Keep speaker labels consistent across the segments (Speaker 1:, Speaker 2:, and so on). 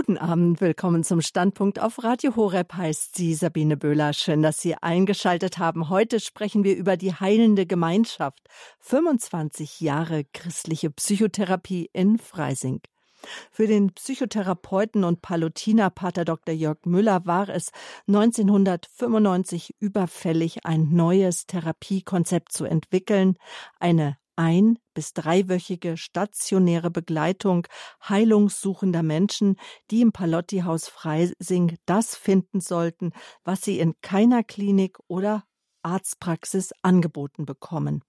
Speaker 1: Guten Abend, willkommen zum Standpunkt auf Radio Horeb heißt sie Sabine Böhler. Schön, dass Sie eingeschaltet haben. Heute sprechen wir über die heilende Gemeinschaft. 25 Jahre christliche Psychotherapie in Freising. Für den Psychotherapeuten und Palutiner Pater Dr. Jörg Müller war es 1995 überfällig, ein neues Therapiekonzept zu entwickeln, eine ein- bis dreiwöchige stationäre Begleitung heilungssuchender Menschen, die im Palotti-Haus Freising das finden sollten, was sie in keiner Klinik oder Arztpraxis angeboten bekommen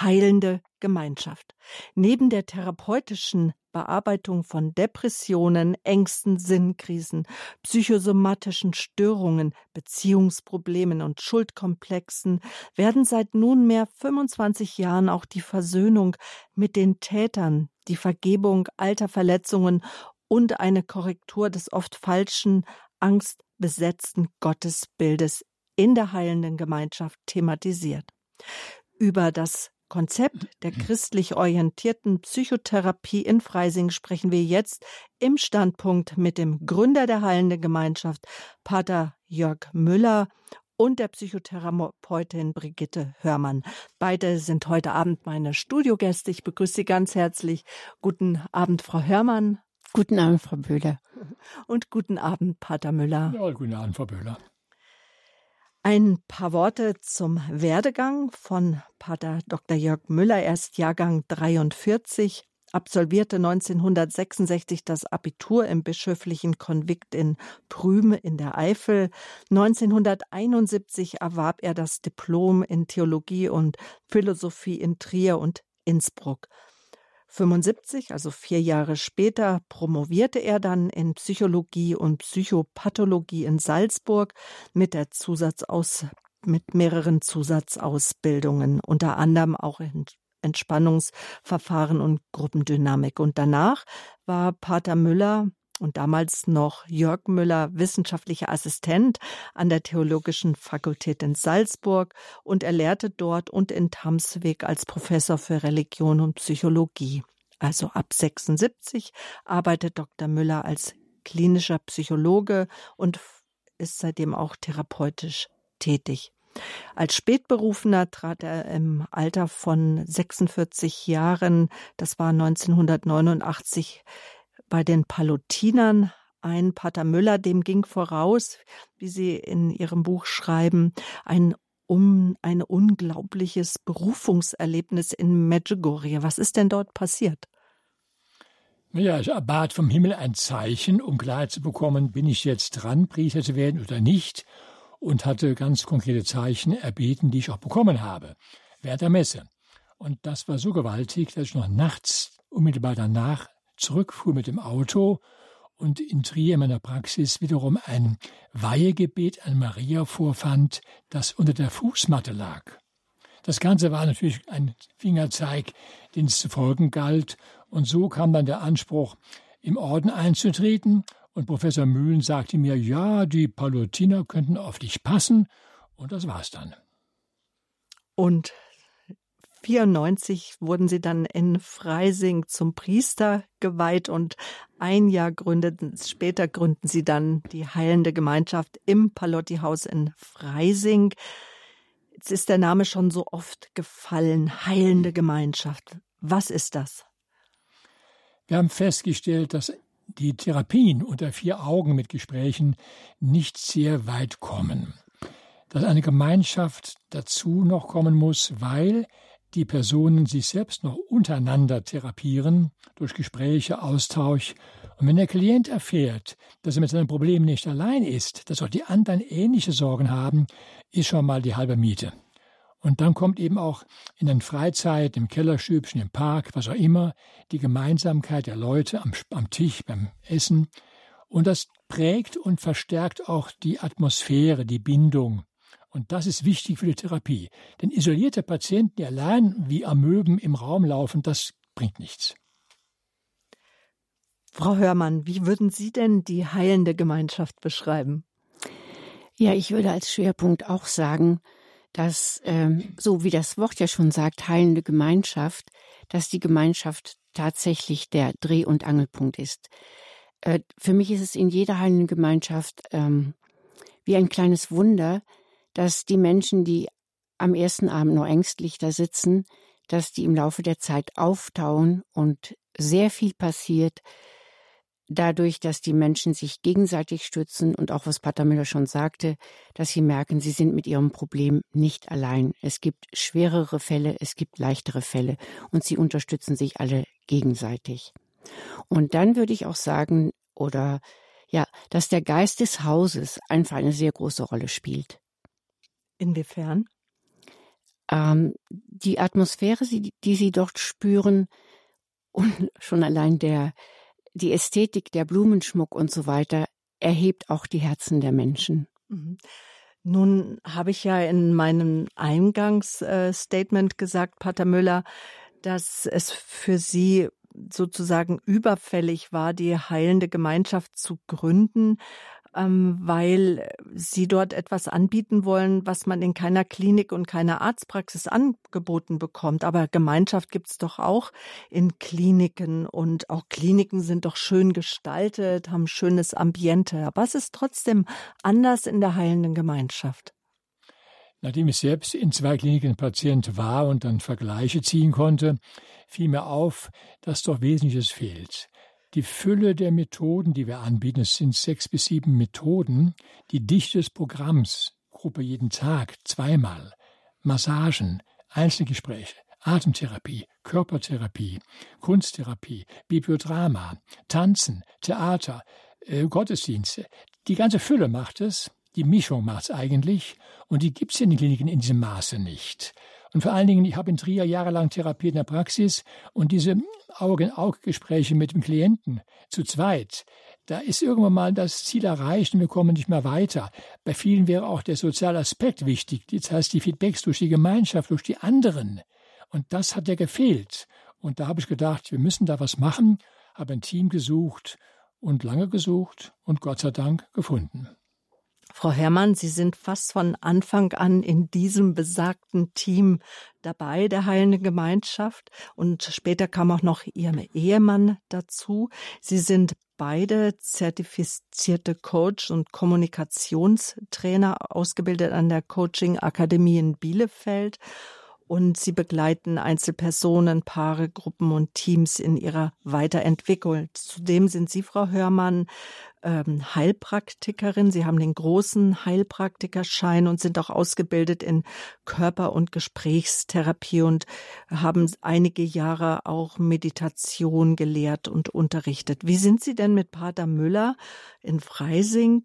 Speaker 1: heilende Gemeinschaft. Neben der therapeutischen Bearbeitung von Depressionen, Ängsten, Sinnkrisen, psychosomatischen Störungen, Beziehungsproblemen und Schuldkomplexen werden seit nunmehr 25 Jahren auch die Versöhnung mit den Tätern, die Vergebung alter Verletzungen und eine Korrektur des oft falschen, angstbesetzten Gottesbildes in der heilenden Gemeinschaft thematisiert. Über das Konzept der christlich orientierten Psychotherapie in Freising sprechen wir jetzt im Standpunkt mit dem Gründer der Heilenden Gemeinschaft, Pater Jörg Müller und der Psychotherapeutin Brigitte Hörmann. Beide sind heute Abend meine Studiogäste. Ich begrüße Sie ganz herzlich. Guten Abend, Frau Hörmann.
Speaker 2: Guten Abend, Frau Böhler.
Speaker 1: Und guten Abend, Pater Müller.
Speaker 3: Ja, guten Abend, Frau Böhler.
Speaker 1: Ein paar Worte zum Werdegang von Pater Dr. Jörg Müller. Er ist Jahrgang 43, absolvierte 1966 das Abitur im bischöflichen Konvikt in Prüme in der Eifel. 1971 erwarb er das Diplom in Theologie und Philosophie in Trier und Innsbruck. 75, also vier Jahre später, promovierte er dann in Psychologie und Psychopathologie in Salzburg mit der Zusatzaus mit mehreren Zusatzausbildungen, unter anderem auch in Entspannungsverfahren und Gruppendynamik. Und danach war Pater Müller und damals noch Jörg Müller wissenschaftlicher Assistent an der Theologischen Fakultät in Salzburg und er lehrte dort und in Tamsweg als Professor für Religion und Psychologie. Also ab 76 arbeitet Dr. Müller als klinischer Psychologe und ist seitdem auch therapeutisch tätig. Als Spätberufener trat er im Alter von 46 Jahren, das war 1989, bei den Palutinern ein Pater Müller, dem ging voraus, wie Sie in Ihrem Buch schreiben, ein um ein unglaubliches Berufungserlebnis in Medjugorje. Was ist denn dort passiert?
Speaker 3: Ja, ich erbat vom Himmel ein Zeichen, um klar zu bekommen, bin ich jetzt dran, Priester zu werden oder nicht, und hatte ganz konkrete Zeichen erbeten, die ich auch bekommen habe, während der Messe. Und das war so gewaltig, dass ich noch nachts unmittelbar danach zurückfuhr mit dem Auto und in Trier in meiner Praxis wiederum ein Weihegebet an Maria vorfand, das unter der Fußmatte lag. Das Ganze war natürlich ein Fingerzeig, den es zu folgen galt, und so kam dann der Anspruch, im Orden einzutreten, und Professor Mühlen sagte mir, ja, die Palutiner könnten auf dich passen, und das war's dann.
Speaker 1: Und 1994 wurden sie dann in Freising zum Priester geweiht und ein Jahr gründeten, später gründen sie dann die Heilende Gemeinschaft im Palotti-Haus in Freising. Jetzt ist der Name schon so oft gefallen, Heilende Gemeinschaft. Was ist das?
Speaker 3: Wir haben festgestellt, dass die Therapien unter vier Augen mit Gesprächen nicht sehr weit kommen. Dass eine Gemeinschaft dazu noch kommen muss, weil die Personen sich selbst noch untereinander therapieren durch Gespräche, Austausch. Und wenn der Klient erfährt, dass er mit seinem Problem nicht allein ist, dass auch die anderen ähnliche Sorgen haben, ist schon mal die halbe Miete. Und dann kommt eben auch in den Freizeit, im Kellerstübchen, im Park, was auch immer, die Gemeinsamkeit der Leute am, am Tisch, beim Essen. Und das prägt und verstärkt auch die Atmosphäre, die Bindung. Und das ist wichtig für die Therapie. Denn isolierte Patienten, die allein wie Amöben im Raum laufen, das bringt nichts.
Speaker 1: Frau Hörmann, wie würden Sie denn die heilende Gemeinschaft beschreiben?
Speaker 2: Ja, ich würde als Schwerpunkt auch sagen, dass, ähm, so wie das Wort ja schon sagt, heilende Gemeinschaft, dass die Gemeinschaft tatsächlich der Dreh- und Angelpunkt ist. äh, für mich ist es in jeder heilenden Gemeinschaft ähm, wie ein kleines Wunder, dass die Menschen, die am ersten Abend noch ängstlich da sitzen, dass die im Laufe der Zeit auftauen und sehr viel passiert, dadurch, dass die Menschen sich gegenseitig stützen und auch was Pater Müller schon sagte, dass sie merken, sie sind mit ihrem Problem nicht allein. Es gibt schwerere Fälle, es gibt leichtere Fälle und sie unterstützen sich alle gegenseitig. Und dann würde ich auch sagen, oder ja, dass der Geist des Hauses einfach eine sehr große Rolle spielt.
Speaker 1: Inwiefern?
Speaker 2: Ähm, die Atmosphäre, die Sie dort spüren, und schon allein der, die Ästhetik, der Blumenschmuck und so weiter, erhebt auch die Herzen der Menschen. Mhm.
Speaker 1: Nun habe ich ja in meinem Eingangsstatement gesagt, Pater Müller, dass es für Sie sozusagen überfällig war, die heilende Gemeinschaft zu gründen, ähm, weil sie dort etwas anbieten wollen, was man in keiner Klinik und keiner Arztpraxis angeboten bekommt. Aber Gemeinschaft gibt es doch auch in Kliniken und auch Kliniken sind doch schön gestaltet, haben schönes Ambiente. Aber es ist trotzdem anders in der heilenden Gemeinschaft.
Speaker 3: Nachdem ich selbst in zwei Kliniken Patient war und dann Vergleiche ziehen konnte, fiel mir auf, dass doch Wesentliches fehlt. Die Fülle der Methoden, die wir anbieten, es sind sechs bis sieben Methoden, die Dichte des Programms, Gruppe jeden Tag, zweimal, Massagen, Einzelgespräche, Atemtherapie, Körpertherapie, Kunsttherapie, Bibliodrama, Tanzen, Theater, äh, Gottesdienste. Die ganze Fülle macht es, die Mischung macht es eigentlich und die gibt es in den Kliniken in diesem Maße nicht. Und vor allen Dingen, ich habe in Trier jahrelang therapiert in der Praxis und diese Auge-in-Auge-Gespräche mit dem Klienten zu zweit, da ist irgendwann mal das Ziel erreicht und wir kommen nicht mehr weiter. Bei vielen wäre auch der soziale Aspekt wichtig, das heißt die Feedbacks durch die Gemeinschaft, durch die anderen. Und das hat ja gefehlt. Und da habe ich gedacht, wir müssen da was machen, habe ein Team gesucht und lange gesucht und Gott sei Dank gefunden.
Speaker 1: Frau Herrmann, Sie sind fast von Anfang an in diesem besagten Team dabei, der heilenden Gemeinschaft. Und später kam auch noch Ihr Ehemann dazu. Sie sind beide zertifizierte Coach und Kommunikationstrainer, ausgebildet an der Coaching Akademie in Bielefeld und sie begleiten Einzelpersonen, Paare, Gruppen und Teams in ihrer Weiterentwicklung. Zudem sind Sie, Frau Hörmann, ähm, Heilpraktikerin. Sie haben den großen Heilpraktikerschein und sind auch ausgebildet in Körper- und Gesprächstherapie und haben einige Jahre auch Meditation gelehrt und unterrichtet. Wie sind Sie denn mit Pater Müller in Freising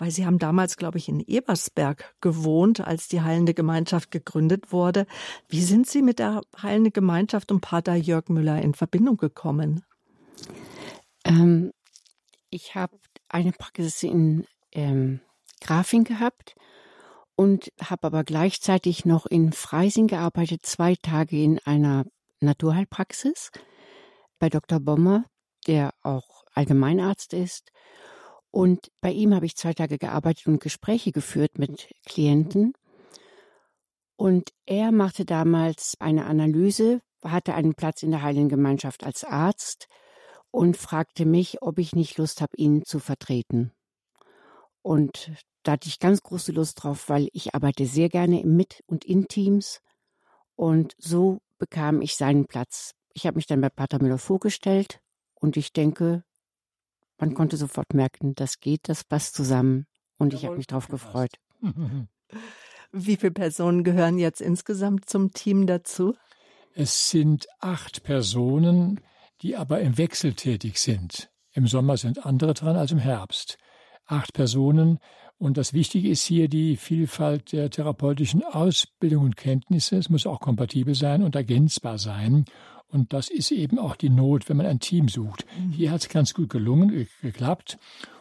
Speaker 1: weil Sie haben damals, glaube ich, in Ebersberg gewohnt, als die Heilende Gemeinschaft gegründet wurde. Wie sind Sie mit der Heilende Gemeinschaft und Pater Jörg Müller in Verbindung gekommen?
Speaker 2: Ähm, ich habe eine Praxis in ähm, Grafing gehabt und habe aber gleichzeitig noch in Freising gearbeitet, zwei Tage in einer Naturheilpraxis bei Dr. Bommer, der auch Allgemeinarzt ist. Und bei ihm habe ich zwei Tage gearbeitet und Gespräche geführt mit Klienten. Und er machte damals eine Analyse, hatte einen Platz in der Heiligen Gemeinschaft als Arzt und fragte mich, ob ich nicht Lust habe, ihn zu vertreten. Und da hatte ich ganz große Lust drauf, weil ich arbeite sehr gerne mit und in Teams. Und so bekam ich seinen Platz. Ich habe mich dann bei Pater Müller vorgestellt und ich denke, man konnte sofort merken, das geht, das passt zusammen. Und ich habe mich darauf gefreut.
Speaker 1: Wie viele Personen gehören jetzt insgesamt zum Team dazu?
Speaker 3: Es sind acht Personen, die aber im Wechsel tätig sind. Im Sommer sind andere dran als im Herbst. Acht Personen. Und das Wichtige ist hier die Vielfalt der therapeutischen Ausbildung und Kenntnisse. Es muss auch kompatibel sein und ergänzbar sein. Und das ist eben auch die Not, wenn man ein Team sucht. Mhm. Hier hat es ganz gut gelungen, geklappt.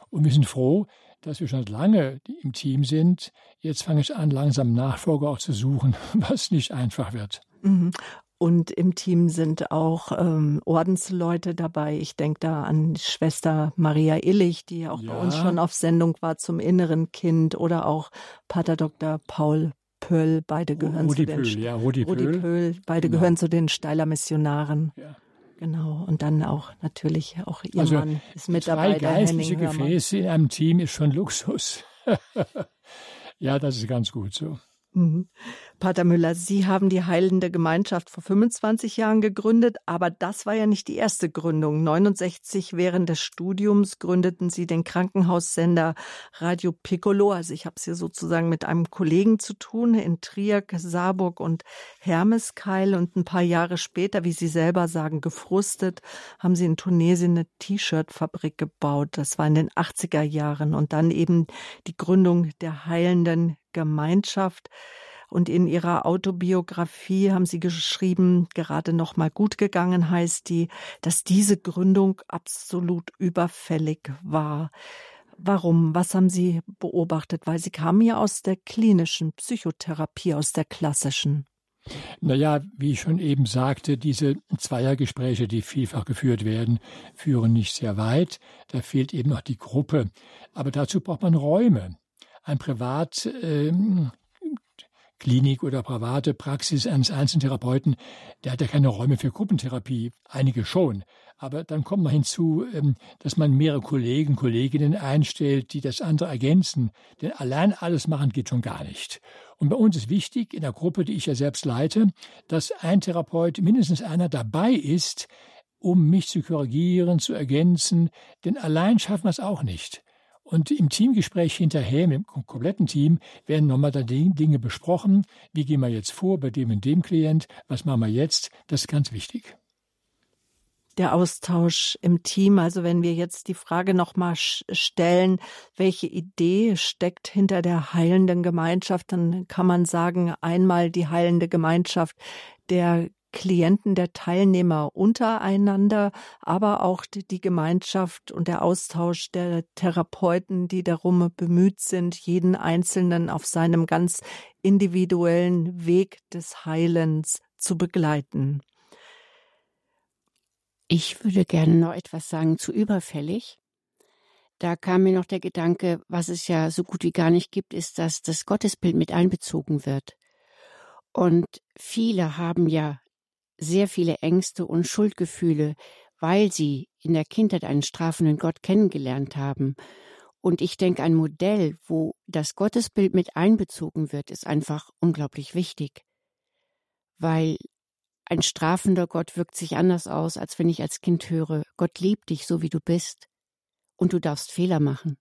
Speaker 3: Und wir sind froh, dass wir schon lange im Team sind. Jetzt fange ich an, langsam Nachfolger auch zu suchen, was nicht einfach wird.
Speaker 1: Und im Team sind auch ähm, Ordensleute dabei. Ich denke da an Schwester Maria Illich, die auch ja. bei uns schon auf Sendung war zum inneren Kind oder auch Pater Dr. Paul Pöll, beide gehören
Speaker 3: Rudi
Speaker 1: zu den
Speaker 3: Pöll, ja, Rudi,
Speaker 1: Rudi Pöll. Pöll beide genau. gehören zu den Steiler Missionaren. Ja. Genau, und dann auch natürlich auch Ihr
Speaker 3: also,
Speaker 1: Mann ist mit dabei.
Speaker 3: Drei geistliche Gefäße in einem Team ist schon Luxus. ja, das ist ganz gut so.
Speaker 1: Mhm. Pater Müller, Sie haben die Heilende Gemeinschaft vor 25 Jahren gegründet, aber das war ja nicht die erste Gründung. 69 während des Studiums gründeten Sie den Krankenhaussender Radio Piccolo. Also ich habe es hier sozusagen mit einem Kollegen zu tun in Trier, Saarburg und Hermeskeil. Und ein paar Jahre später, wie Sie selber sagen, gefrustet, haben Sie in Tunesien eine T-Shirt-Fabrik gebaut. Das war in den 80er Jahren. Und dann eben die Gründung der Heilenden Gemeinschaft. Und in ihrer Autobiografie haben sie geschrieben, gerade noch mal gut gegangen heißt die, dass diese Gründung absolut überfällig war. Warum? Was haben Sie beobachtet? Weil Sie kamen ja aus der klinischen Psychotherapie, aus der klassischen.
Speaker 3: Naja, wie ich schon eben sagte, diese Zweiergespräche, die vielfach geführt werden, führen nicht sehr weit. Da fehlt eben noch die Gruppe. Aber dazu braucht man Räume. Ein Privat, ähm, oder private Praxis eines einzelnen Therapeuten, der hat ja keine Räume für Gruppentherapie, einige schon. Aber dann kommt noch hinzu, ähm, dass man mehrere Kollegen, Kolleginnen einstellt, die das andere ergänzen. Denn allein alles machen geht schon gar nicht. Und bei uns ist wichtig, in der Gruppe, die ich ja selbst leite, dass ein Therapeut, mindestens einer dabei ist, um mich zu korrigieren, zu ergänzen. Denn allein schaffen wir es auch nicht. Und im Teamgespräch hinterher, mit dem kompletten Team, werden nochmal da Dinge besprochen. Wie gehen wir jetzt vor bei dem und dem Klient? Was machen wir jetzt? Das ist ganz wichtig.
Speaker 1: Der Austausch im Team, also wenn wir jetzt die Frage nochmal stellen, welche Idee steckt hinter der heilenden Gemeinschaft, dann kann man sagen, einmal die heilende Gemeinschaft der Klienten, der Teilnehmer untereinander, aber auch die Gemeinschaft und der Austausch der Therapeuten, die darum bemüht sind, jeden Einzelnen auf seinem ganz individuellen Weg des Heilens zu begleiten.
Speaker 2: Ich würde gerne noch etwas sagen zu überfällig. Da kam mir noch der Gedanke, was es ja so gut wie gar nicht gibt, ist, dass das Gottesbild mit einbezogen wird. Und viele haben ja sehr viele Ängste und Schuldgefühle, weil sie in der Kindheit einen strafenden Gott kennengelernt haben. Und ich denke, ein Modell, wo das Gottesbild mit einbezogen wird, ist einfach unglaublich wichtig. Weil ein strafender Gott wirkt sich anders aus, als wenn ich als Kind höre, Gott liebt dich so wie du bist und du darfst Fehler machen.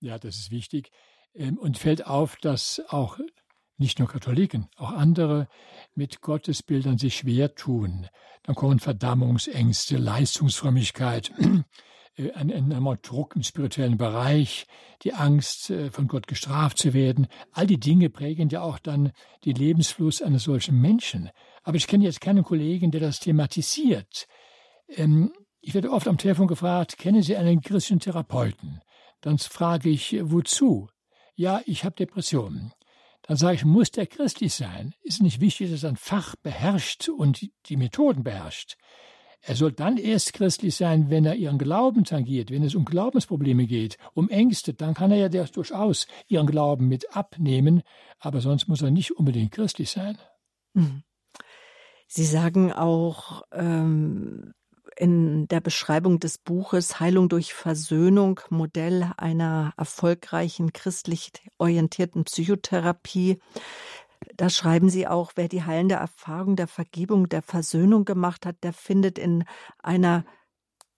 Speaker 3: Ja, das ist wichtig. Ähm, und fällt auf, dass auch nicht nur Katholiken, auch andere mit Gottesbildern sich schwer tun. Dann kommen Verdammungsängste, Leistungsfrömmigkeit, äh, ein enormer Druck im spirituellen Bereich, die Angst, äh, von Gott gestraft zu werden. All die Dinge prägen ja auch dann den Lebensfluss eines solchen Menschen. Aber ich kenne jetzt keinen Kollegen, der das thematisiert. Ähm, ich werde oft am Telefon gefragt, kennen Sie einen christlichen Therapeuten? Dann frage ich, wozu? Ja, ich habe Depressionen. Dann sage ich, muss der christlich sein? Ist nicht wichtig, dass er ein Fach beherrscht und die Methoden beherrscht. Er soll dann erst christlich sein, wenn er ihren Glauben tangiert, wenn es um Glaubensprobleme geht, um Ängste, dann kann er ja durchaus ihren Glauben mit abnehmen, aber sonst muss er nicht unbedingt christlich sein. Mhm.
Speaker 1: Sie sagen auch, ähm, in der Beschreibung des Buches Heilung durch Versöhnung, Modell einer erfolgreichen christlich orientierten Psychotherapie. Da schreiben Sie auch, wer die heilende Erfahrung der Vergebung, der Versöhnung gemacht hat, der findet in einer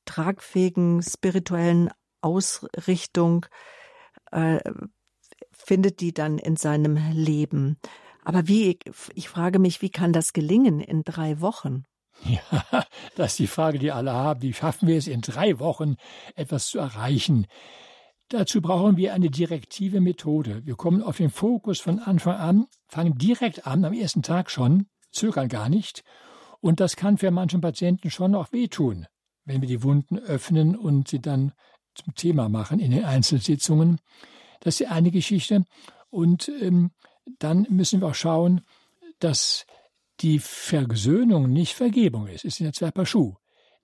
Speaker 1: tragfähigen spirituellen Ausrichtung, äh, findet die dann in seinem Leben. Aber wie, ich frage mich, wie kann das gelingen in drei Wochen?
Speaker 3: Ja, das ist die Frage, die alle haben. Wie schaffen wir es in drei Wochen, etwas zu erreichen? Dazu brauchen wir eine direktive Methode. Wir kommen auf den Fokus von Anfang an, fangen direkt an, am ersten Tag schon, zögern gar nicht. Und das kann für manchen Patienten schon auch wehtun, wenn wir die Wunden öffnen und sie dann zum Thema machen in den Einzelsitzungen. Das ist die eine Geschichte. Und ähm, dann müssen wir auch schauen, dass die Versöhnung nicht Vergebung ist. Es sind ja zwei Paar Schuhe.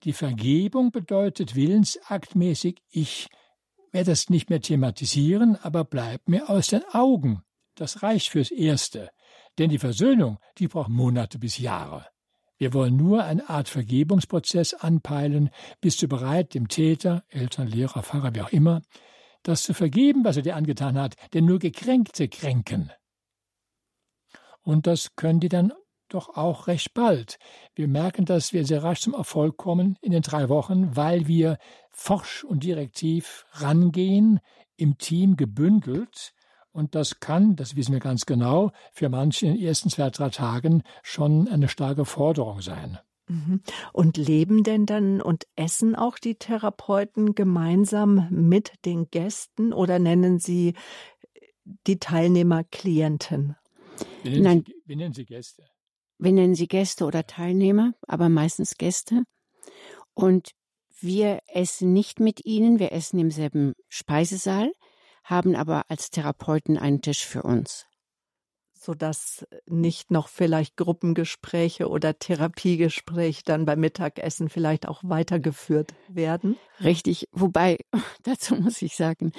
Speaker 3: Die Vergebung bedeutet willensaktmäßig, ich werde das nicht mehr thematisieren, aber bleibt mir aus den Augen. Das reicht fürs Erste. Denn die Versöhnung, die braucht Monate bis Jahre. Wir wollen nur eine Art Vergebungsprozess anpeilen. Bist du bereit, dem Täter, Eltern, Lehrer, Pfarrer, wie auch immer, das zu vergeben, was er dir angetan hat? Denn nur Gekränkte kränken. Und das können die dann doch auch recht bald. Wir merken, dass wir sehr rasch zum Erfolg kommen in den drei Wochen, weil wir forsch und direktiv rangehen, im Team gebündelt. Und das kann, das wissen wir ganz genau, für manche in den ersten zwei, drei Tagen schon eine starke Forderung sein.
Speaker 1: Mhm. Und leben denn dann und essen auch die Therapeuten gemeinsam mit den Gästen oder nennen Sie die Teilnehmer Klienten?
Speaker 3: Wir nennen, Nein. Sie, wir nennen sie Gäste.
Speaker 2: Wir nennen sie Gäste oder Teilnehmer, aber meistens Gäste. Und wir essen nicht mit ihnen, wir essen im selben Speisesaal, haben aber als Therapeuten einen Tisch für uns.
Speaker 1: Sodass nicht noch vielleicht Gruppengespräche oder Therapiegespräche dann beim Mittagessen vielleicht auch weitergeführt werden?
Speaker 2: Richtig, wobei, dazu muss ich sagen,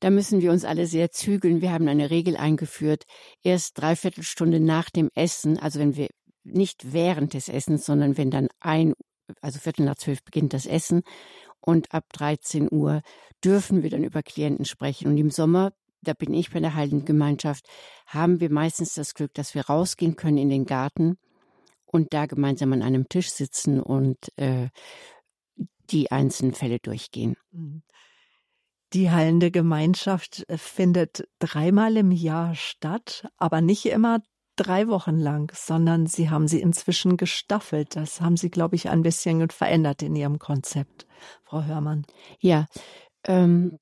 Speaker 2: da müssen wir uns alle sehr zügeln. Wir haben eine Regel eingeführt. Erst dreiviertel Stunde nach dem Essen, also wenn wir nicht während des Essens, sondern wenn dann ein, also Viertel nach zwölf beginnt das Essen und ab 13 Uhr dürfen wir dann über Klienten sprechen. Und im Sommer, da bin ich bei der Heiligen Gemeinschaft, haben wir meistens das Glück, dass wir rausgehen können in den Garten und da gemeinsam an einem Tisch sitzen und äh, die einzelnen Fälle durchgehen. Mhm.
Speaker 1: Die heilende Gemeinschaft äh, findet dreimal im Jahr statt, aber nicht immer drei Wochen lang, sondern Sie haben sie inzwischen gestaffelt. Das haben Sie, glaube ich, ein bisschen verändert in Ihrem Konzept, Frau Hörmann.
Speaker 2: Ja, ähm,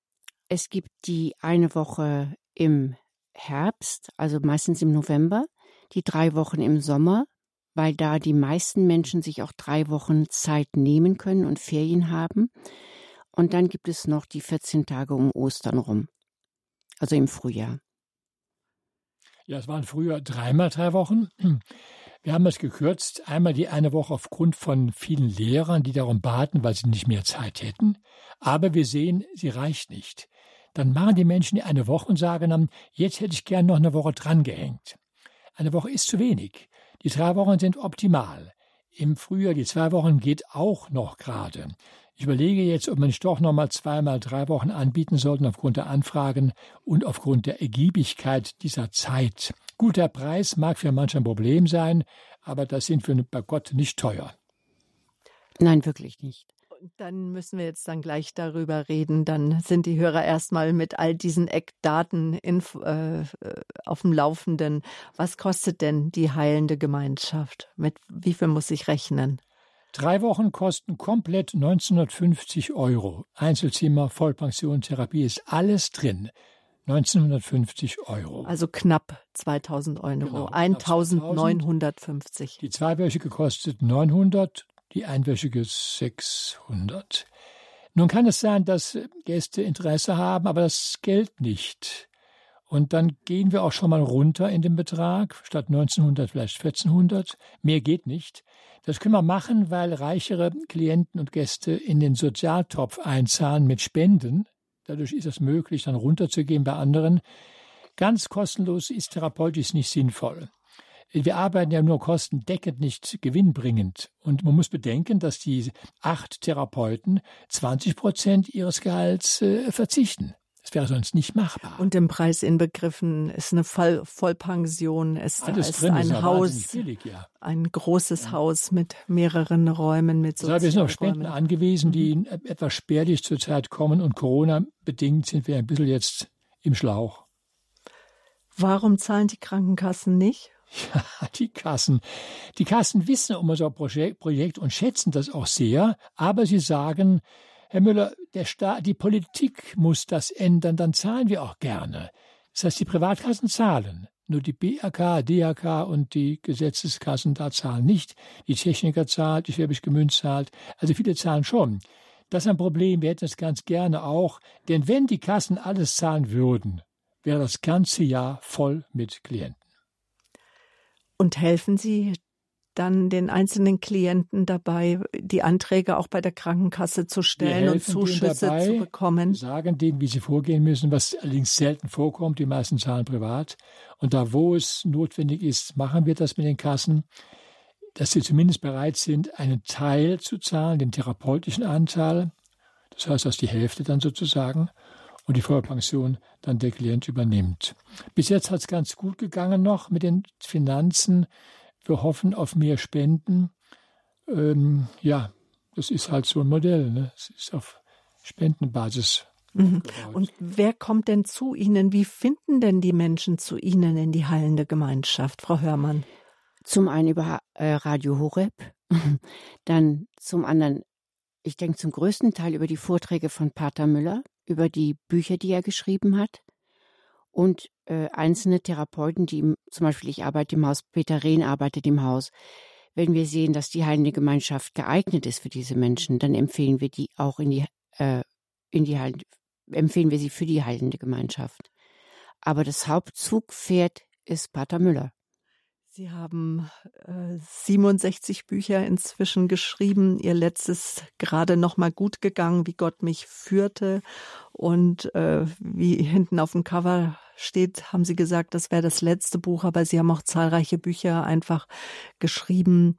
Speaker 2: es gibt die eine Woche im Herbst, also meistens im November, die drei Wochen im Sommer, weil da die meisten Menschen sich auch drei Wochen Zeit nehmen können und Ferien haben. Und dann gibt es noch die 14 Tage um Ostern rum, also im Frühjahr.
Speaker 3: Ja, es waren früher dreimal drei Wochen. Wir haben es gekürzt. Einmal die eine Woche aufgrund von vielen Lehrern, die darum baten, weil sie nicht mehr Zeit hätten. Aber wir sehen, sie reicht nicht. Dann machen die Menschen eine Woche und sagen dann, jetzt hätte ich gern noch eine Woche drangehängt. Eine Woche ist zu wenig. Die drei Wochen sind optimal. Im Frühjahr die zwei Wochen geht auch noch gerade. Ich überlege jetzt, ob man nicht doch noch mal zweimal drei Wochen anbieten sollte aufgrund der Anfragen und aufgrund der Ergiebigkeit dieser Zeit. Gut, der Preis mag für manche ein Problem sein, aber das sind wir bei Gott nicht teuer.
Speaker 2: Nein, wirklich nicht.
Speaker 1: Dann müssen wir jetzt dann gleich darüber reden. Dann sind die Hörer erstmal mit all diesen Eckdaten in, äh, auf dem Laufenden. Was kostet denn die heilende Gemeinschaft? Mit wie viel muss ich rechnen?
Speaker 3: Drei Wochen kosten komplett 1950 Euro. Einzelzimmer, Vollpension, Therapie ist alles drin. 1950 Euro.
Speaker 1: Also knapp 2000 Euro. Genau, 1950.
Speaker 3: Die zweiwöchige kostet 900, die einwöchige 600. Nun kann es sein, dass Gäste Interesse haben, aber das Geld nicht. Und dann gehen wir auch schon mal runter in den Betrag, statt 1900 vielleicht 1400. Mehr geht nicht. Das können wir machen, weil reichere Klienten und Gäste in den Sozialtopf einzahlen mit Spenden. Dadurch ist es möglich, dann runterzugehen bei anderen. Ganz kostenlos ist therapeutisch nicht sinnvoll. Wir arbeiten ja nur kostendeckend, nicht gewinnbringend. Und man muss bedenken, dass die acht Therapeuten 20 Prozent ihres Gehalts äh, verzichten. Das wäre sonst nicht machbar.
Speaker 1: Und im Preis inbegriffen ist eine Voll Vollpension, ist, Alles ist ein ist Haus, billig, ja. ein großes ja. Haus mit mehreren Räumen, mit
Speaker 3: so. Wir sind auf Spenden angewiesen, die mhm. etwas spärlich zurzeit kommen und Corona-bedingt sind wir ein bisschen jetzt im Schlauch.
Speaker 1: Warum zahlen die Krankenkassen nicht?
Speaker 3: Ja, die Kassen. Die Kassen wissen um unser Projekt und schätzen das auch sehr, aber sie sagen, Herr Müller, der Staat, die Politik muss das ändern, dann zahlen wir auch gerne. Das heißt, die Privatkassen zahlen. Nur die BAK, DAK und die Gesetzeskassen da zahlen nicht. Die Techniker zahlt, die Schwäbisch Gemünd zahlt. Also viele zahlen schon. Das ist ein Problem. Wir hätten es ganz gerne auch. Denn wenn die Kassen alles zahlen würden, wäre das ganze Jahr voll mit Klienten.
Speaker 1: Und helfen Sie dann den einzelnen Klienten dabei, die Anträge auch bei der Krankenkasse zu stellen und Zuschüsse dabei, zu bekommen.
Speaker 3: sagen denen, wie sie vorgehen müssen, was allerdings selten vorkommt. Die meisten zahlen privat. Und da, wo es notwendig ist, machen wir das mit den Kassen. dass sie zumindest bereit sind, einen Teil zu zahlen, den therapeutischen Anteil, das heißt, dass die Hälfte dann sozusagen und die Vollpension dann der Klient übernimmt. Bis jetzt hat es ganz gut gegangen noch mit den Finanzen. Wir hoffen auf mehr Spenden. Ähm, ja, das ist halt so ein Modell. Ne? Es ist auf Spendenbasis.
Speaker 1: Mhm. Und wer kommt denn zu Ihnen? Wie finden denn die Menschen zu Ihnen in die heilende Gemeinschaft, Frau Hörmann?
Speaker 2: Zum einen über äh, Radio Horeb, dann zum anderen, ich denke zum größten Teil über die Vorträge von Pater Müller, über die Bücher, die er geschrieben hat und äh, einzelne Therapeuten, die im, zum Beispiel ich arbeite im Haus, Peter Rehn arbeitet im Haus. Wenn wir sehen, dass die heilende Gemeinschaft geeignet ist für diese Menschen, dann empfehlen wir die auch in die, äh, in die Heil empfehlen wir sie für die heilende Gemeinschaft. Aber das Hauptzugpferd ist Pater Müller.
Speaker 1: Sie haben äh, 67 Bücher inzwischen geschrieben. Ihr letztes gerade noch mal gut gegangen, wie Gott mich führte und äh, wie hinten auf dem Cover steht, haben Sie gesagt, das wäre das letzte Buch, aber Sie haben auch zahlreiche Bücher einfach geschrieben,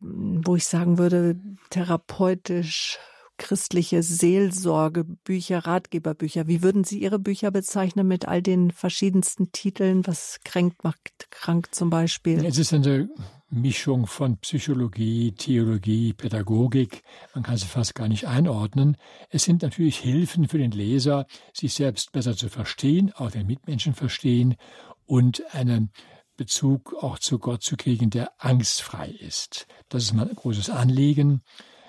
Speaker 1: wo ich sagen würde, therapeutisch christliche Seelsorgebücher, Ratgeberbücher. Wie würden Sie Ihre Bücher bezeichnen mit all den verschiedensten Titeln? Was kränkt, macht krank zum Beispiel?
Speaker 3: Es ist eine Mischung von Psychologie, Theologie, Pädagogik. Man kann sie fast gar nicht einordnen. Es sind natürlich Hilfen für den Leser, sich selbst besser zu verstehen, auch den Mitmenschen verstehen und einen Bezug auch zu Gott zu kriegen, der angstfrei ist. Das ist mein großes Anliegen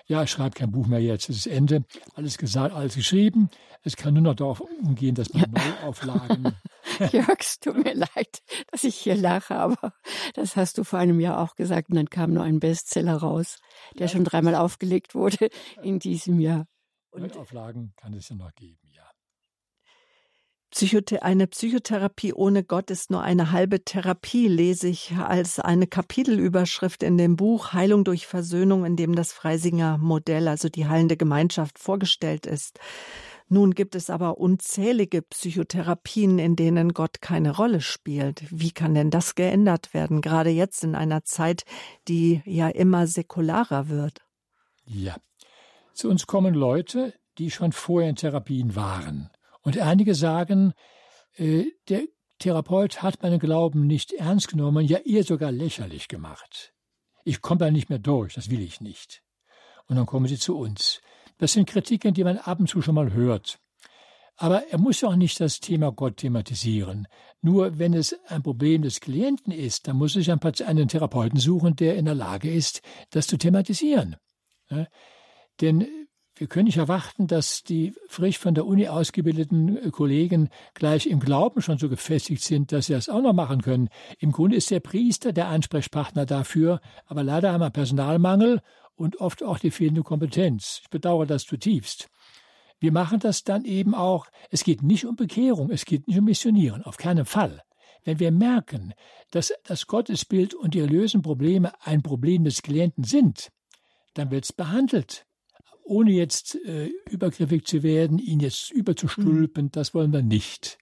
Speaker 3: ja, ich schreibe kein Buch mehr jetzt, es ist Ende, alles gesagt, alles geschrieben. Es kann nur noch darauf umgehen, dass man Neuauflagen.
Speaker 2: Jörg, es tut mir leid, dass ich hier lache, aber das hast du vor einem Jahr auch gesagt und dann kam nur ein Bestseller raus, der ja. schon dreimal aufgelegt wurde in diesem Jahr.
Speaker 3: Neuauflagen kann es ja noch geben.
Speaker 1: Psychothe eine Psychotherapie ohne Gott ist nur eine halbe Therapie, lese ich als eine Kapitelüberschrift in dem Buch Heilung durch Versöhnung, in dem das Freisinger Modell, also die heilende Gemeinschaft, vorgestellt ist. Nun gibt es aber unzählige Psychotherapien, in denen Gott keine Rolle spielt. Wie kann denn das geändert werden, gerade jetzt in einer Zeit, die ja immer säkularer wird?
Speaker 3: Ja, zu uns kommen Leute, die schon vorher in Therapien waren und einige sagen, äh, der Therapeut hat meinen Glauben nicht ernst genommen, ja eher sogar lächerlich gemacht. Ich komme da nicht mehr durch, das will ich nicht. Und dann kommen sie zu uns. Das sind Kritiken, die man ab und zu schon mal hört. Aber er muss auch nicht das Thema Gott thematisieren. Nur wenn es ein Problem des Klienten ist, dann muss ich einen Therapeuten suchen, der in der Lage ist, das zu thematisieren. Ja? Denn wir können nicht erwarten, dass die frisch von der Uni ausgebildeten äh, Kollegen gleich im Glauben schon so gefestigt sind, dass sie das auch noch machen können. Im Grunde ist der Priester der Ansprechpartner dafür, aber leider haben wir Personalmangel und oft auch die fehlende Kompetenz. Ich bedauere das zutiefst. Wir machen das dann eben auch, es geht nicht um Bekehrung, es geht nicht um Missionieren, auf keinen Fall. Wenn wir merken, dass das Gottesbild und die Erlösenprobleme ein Problem des Klienten sind, dann wird es behandelt ohne jetzt äh, übergriffig zu werden, ihn jetzt überzustülpen, mhm. das wollen wir nicht.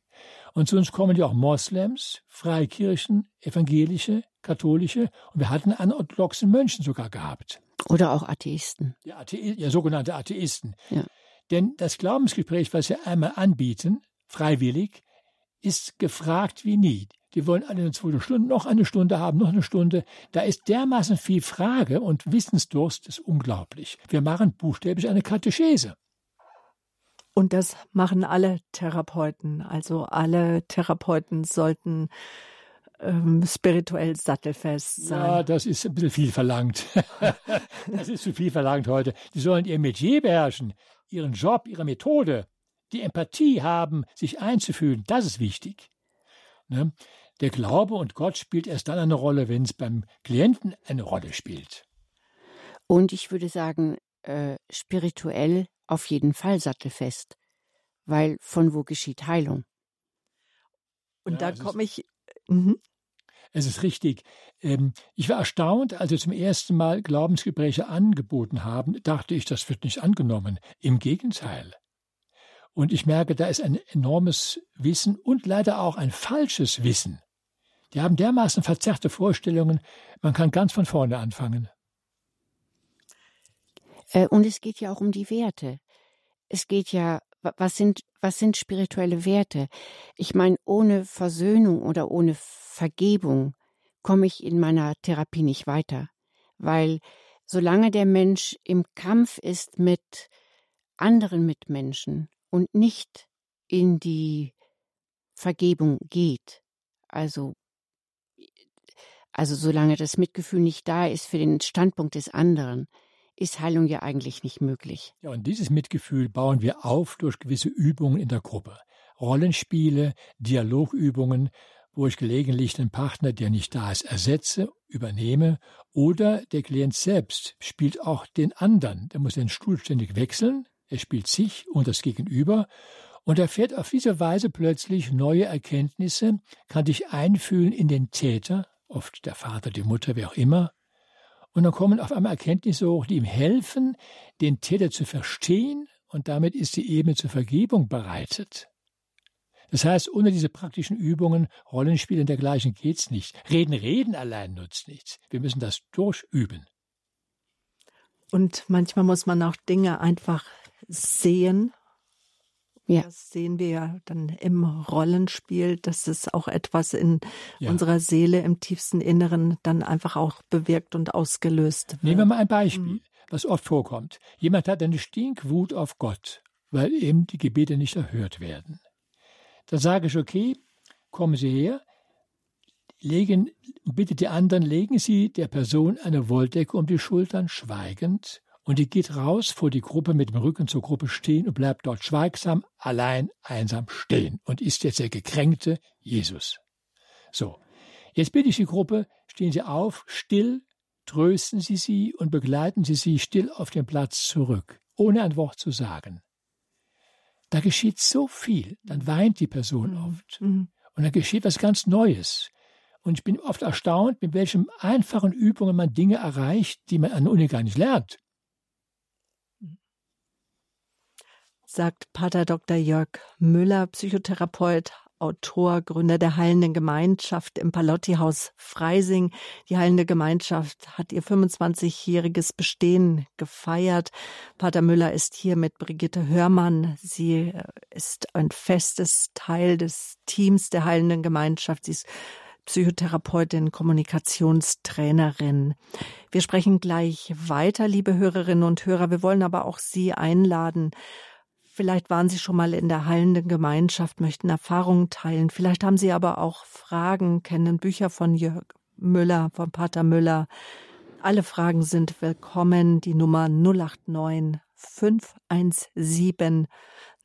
Speaker 3: Und zu uns kommen ja auch Moslems, Freikirchen, evangelische, katholische und wir hatten einen orthodoxen Mönchen sogar gehabt.
Speaker 2: Oder auch Atheisten.
Speaker 3: Ja, Athe ja sogenannte Atheisten.
Speaker 2: Ja.
Speaker 3: Denn das Glaubensgespräch, was wir einmal anbieten, freiwillig, ist gefragt wie nie. Die wollen alle eine zweite Stunde, noch eine Stunde haben, noch eine Stunde. Da ist dermaßen viel Frage und Wissensdurst, ist unglaublich. Wir machen buchstäblich eine Katechese.
Speaker 1: Und das machen alle Therapeuten. Also alle Therapeuten sollten ähm, spirituell sattelfest sein.
Speaker 3: Ja, das ist ein bisschen viel verlangt. das ist zu viel verlangt heute. Die sollen ihr Metier beherrschen, ihren Job, ihre Methode, die Empathie haben, sich einzufühlen. Das ist wichtig. Ne? Der Glaube und Gott spielt erst dann eine Rolle, wenn es beim Klienten eine Rolle spielt.
Speaker 2: Und ich würde sagen, äh, spirituell auf jeden Fall sattelfest, weil von wo geschieht Heilung?
Speaker 1: Und ja, da komme ich. Mhm.
Speaker 3: Es ist richtig. Ähm, ich war erstaunt, als wir zum ersten Mal Glaubensgespräche angeboten haben, dachte ich, das wird nicht angenommen. Im Gegenteil. Und ich merke, da ist ein enormes Wissen und leider auch ein falsches Wissen Die haben dermaßen verzerrte Vorstellungen, man kann ganz von vorne anfangen.
Speaker 2: Äh, und es geht ja auch um die Werte. Es geht ja, was sind, was sind spirituelle Werte? Ich meine, ohne Versöhnung oder ohne Vergebung komme ich in meiner Therapie nicht weiter. Weil solange der Mensch im Kampf ist mit anderen Mitmenschen und nicht in die Vergebung geht, also also solange das Mitgefühl nicht da ist für den Standpunkt des anderen, ist Heilung ja eigentlich nicht möglich.
Speaker 3: Ja, und dieses Mitgefühl bauen wir auf durch gewisse Übungen in der Gruppe. Rollenspiele, Dialogübungen, wo ich gelegentlich den Partner, der nicht da ist, ersetze, übernehme, oder der Klient selbst spielt auch den anderen. Der muss den Stuhl ständig wechseln, er spielt sich und das Gegenüber, und erfährt auf diese Weise plötzlich neue Erkenntnisse, kann dich einfühlen in den Täter, oft der Vater, die Mutter, wer auch immer, und dann kommen auf einmal Erkenntnisse hoch, die ihm helfen, den Täter zu verstehen, und damit ist die Ebene zur Vergebung bereitet. Das heißt, ohne diese praktischen Übungen, Rollenspiele und dergleichen geht's nicht. Reden, reden allein nutzt nichts. Wir müssen das durchüben.
Speaker 1: Und manchmal muss man auch Dinge einfach sehen. Ja. Das sehen wir ja dann im Rollenspiel, dass es auch etwas in ja. unserer Seele im tiefsten Inneren dann einfach auch bewirkt und ausgelöst wird.
Speaker 3: Nehmen wir mal ein Beispiel, mhm. was oft vorkommt. Jemand hat eine Stinkwut auf Gott, weil eben die Gebete nicht erhört werden. Dann sage ich, okay, kommen Sie her, legen, bitte die anderen, legen Sie der Person eine Wolldecke um die Schultern, schweigend, und die geht raus vor die Gruppe mit dem Rücken zur Gruppe stehen und bleibt dort schweigsam, allein, einsam stehen und ist jetzt der gekränkte Jesus. So, jetzt bitte ich die Gruppe, stehen Sie auf, still, trösten Sie sie und begleiten Sie sie still auf den Platz zurück, ohne ein Wort zu sagen. Da geschieht so viel. Dann weint die Person mhm. oft. Mhm. Und dann geschieht was ganz Neues. Und ich bin oft erstaunt, mit welchen einfachen Übungen man Dinge erreicht, die man an der Uni gar nicht lernt.
Speaker 1: Sagt Pater Dr. Jörg Müller, Psychotherapeut, Autor, Gründer der Heilenden Gemeinschaft im Palotti-Haus Freising. Die Heilende Gemeinschaft hat ihr 25-jähriges Bestehen gefeiert. Pater Müller ist hier mit Brigitte Hörmann. Sie äh, ist ein festes Teil des Teams der Heilenden Gemeinschaft. Sie ist Psychotherapeutin, Kommunikationstrainerin. Wir sprechen gleich weiter, liebe Hörerinnen und Hörer. Wir wollen aber auch Sie einladen, Vielleicht waren Sie schon mal in der heilenden Gemeinschaft, möchten Erfahrungen teilen. Vielleicht haben Sie aber auch Fragen, kennen Bücher von Jörg Müller, von Pater Müller. Alle Fragen sind willkommen. Die Nummer 089 517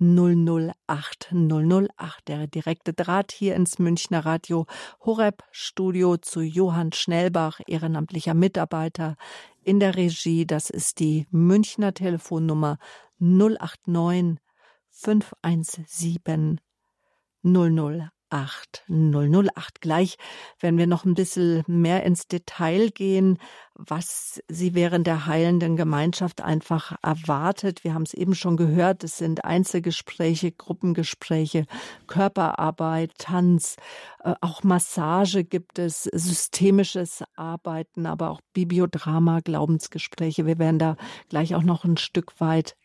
Speaker 1: 008 008. Der direkte Draht hier ins Münchner Radio Horeb Studio zu Johann Schnellbach, ehrenamtlicher Mitarbeiter in der Regie. Das ist die Münchner Telefonnummer 089 517 008 008. Gleich wenn wir noch ein bisschen mehr ins Detail gehen, was Sie während der heilenden Gemeinschaft einfach erwartet. Wir haben es eben schon gehört, es sind Einzelgespräche, Gruppengespräche, Körperarbeit, Tanz, äh, auch Massage gibt es, systemisches Arbeiten, aber auch Bibliodrama, Glaubensgespräche. Wir werden da gleich auch noch ein Stück weit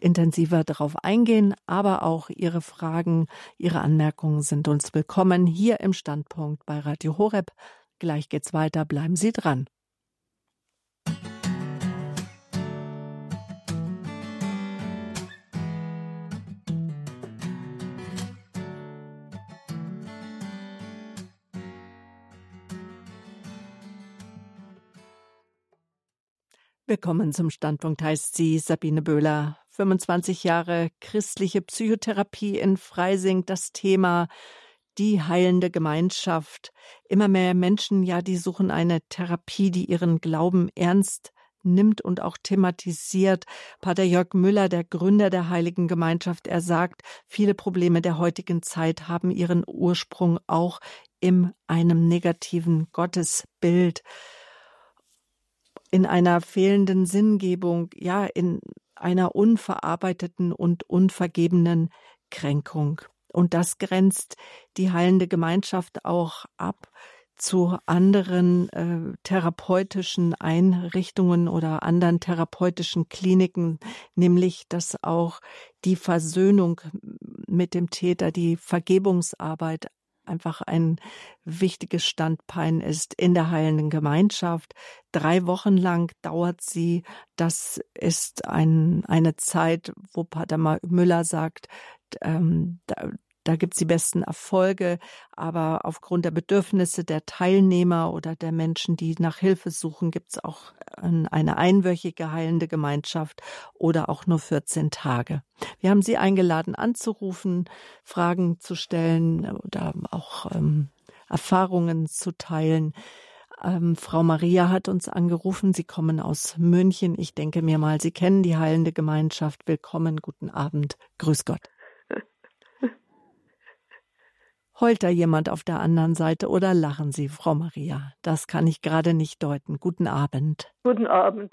Speaker 1: intensiver darauf eingehen, aber auch Ihre Fragen, Ihre Anmerkungen sind uns willkommen hier im Standpunkt bei Radio Horeb. Gleich geht's weiter, bleiben Sie dran. Willkommen zum Standpunkt heißt sie Sabine Böhler 25 Jahre christliche Psychotherapie in Freising, das Thema die heilende Gemeinschaft. Immer mehr Menschen, ja, die suchen eine Therapie, die ihren Glauben ernst nimmt und auch thematisiert. Pater Jörg Müller, der Gründer der Heiligen Gemeinschaft, er sagt, viele Probleme der heutigen Zeit haben ihren Ursprung auch in einem negativen Gottesbild, in einer fehlenden Sinngebung, ja, in einer unverarbeiteten und unvergebenen Kränkung. Und das grenzt die heilende Gemeinschaft auch ab. zu anderen äh, therapeutischen Einrichtungen oder anderen therapeutischen Kliniken, nämlich dass auch die Versöhnung mit dem Täter, die Vergebungsarbeit einfach ein wichtiges Standbein ist in der heilenden Gemeinschaft. Drei Wochen lang dauert sie. Das ist ein, eine Zeit, wo Pater Müller sagt, ähm, da gibt's die besten Erfolge, aber aufgrund der Bedürfnisse der Teilnehmer oder der Menschen, die nach Hilfe suchen, gibt's auch eine einwöchige heilende Gemeinschaft oder auch nur 14 Tage. Wir haben Sie eingeladen anzurufen, Fragen zu stellen oder auch ähm, Erfahrungen zu teilen. Ähm, Frau Maria hat uns angerufen. Sie kommen aus München. Ich denke mir mal, Sie kennen die heilende Gemeinschaft. Willkommen, guten Abend. Grüß Gott. Heult da jemand auf der anderen Seite oder lachen Sie, Frau Maria? Das kann ich gerade nicht deuten. Guten Abend.
Speaker 4: Guten Abend.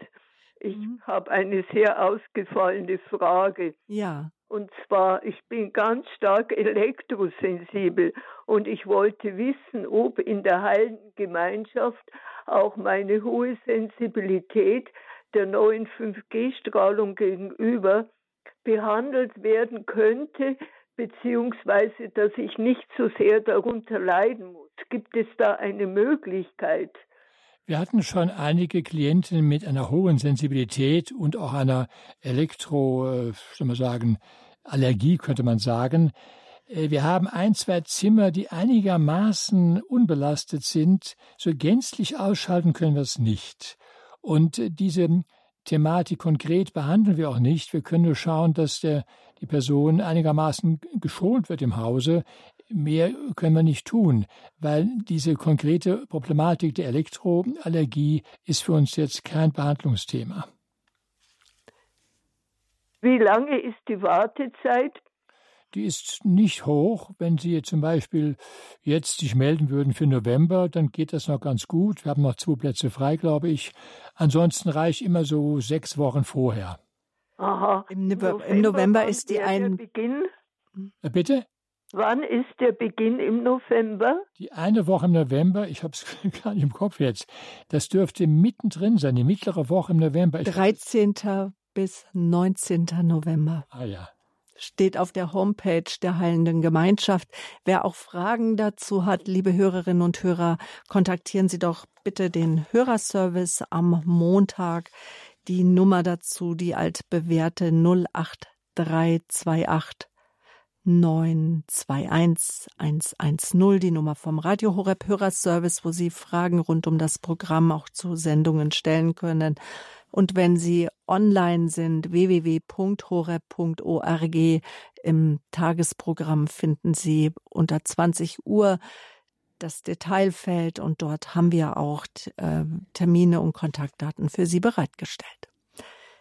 Speaker 4: Ich mhm. habe eine sehr ausgefallene Frage.
Speaker 1: Ja.
Speaker 4: Und zwar, ich bin ganz stark elektrosensibel und ich wollte wissen, ob in der heiligen Gemeinschaft auch meine hohe Sensibilität der neuen 5G-Strahlung gegenüber behandelt werden könnte, beziehungsweise dass ich nicht so sehr darunter leiden muss. Gibt es da eine Möglichkeit?
Speaker 3: Wir hatten schon einige Klienten mit einer hohen Sensibilität und auch einer Elektro, äh, soll man sagen, Allergie, könnte man sagen. Äh, wir haben ein, zwei Zimmer, die einigermaßen unbelastet sind. So gänzlich ausschalten können wir es nicht. Und äh, diese Thematik konkret behandeln wir auch nicht. Wir können nur schauen, dass der die Person einigermaßen geschont wird im Hause. Mehr können wir nicht tun, weil diese konkrete Problematik der Elektroallergie ist für uns jetzt kein Behandlungsthema.
Speaker 4: Wie lange ist die Wartezeit?
Speaker 3: Die ist nicht hoch. Wenn Sie zum Beispiel jetzt sich melden würden für November, dann geht das noch ganz gut. Wir haben noch zwei Plätze frei, glaube ich. Ansonsten reicht immer so sechs Wochen vorher.
Speaker 1: Aha. Im, November, Im November ist die ein.
Speaker 4: Beginn?
Speaker 3: Äh, bitte?
Speaker 4: Wann ist der Beginn im November?
Speaker 3: Die eine Woche im November, ich habe es gar nicht im Kopf jetzt. Das dürfte mittendrin sein, die mittlere Woche im November.
Speaker 1: Ich 13. bis 19. November.
Speaker 3: Ah ja.
Speaker 1: Steht auf der Homepage der Heilenden Gemeinschaft. Wer auch Fragen dazu hat, liebe Hörerinnen und Hörer, kontaktieren Sie doch bitte den Hörerservice am Montag die Nummer dazu, die altbewährte 08328 921 110, die Nummer vom Radio Horeb Hörerservice, wo Sie Fragen rund um das Programm auch zu Sendungen stellen können. Und wenn Sie online sind, www.horeb.org im Tagesprogramm finden Sie unter 20 Uhr das Detailfeld und dort haben wir auch äh, Termine und Kontaktdaten für Sie bereitgestellt.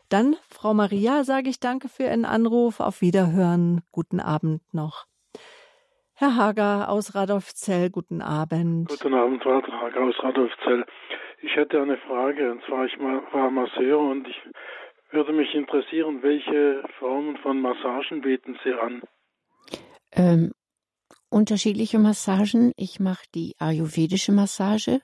Speaker 1: Dann, Frau Maria, sage ich danke für Ihren Anruf. Auf Wiederhören. Guten Abend noch. Herr Hager aus Radolfzell, guten Abend.
Speaker 5: Guten Abend, Frau Hager aus Radolfzell. Ich hätte eine Frage, und zwar ich war Masseur und ich würde mich interessieren, welche Formen von Massagen bieten Sie an?
Speaker 2: Ähm, unterschiedliche Massagen. Ich mache die ayurvedische Massage.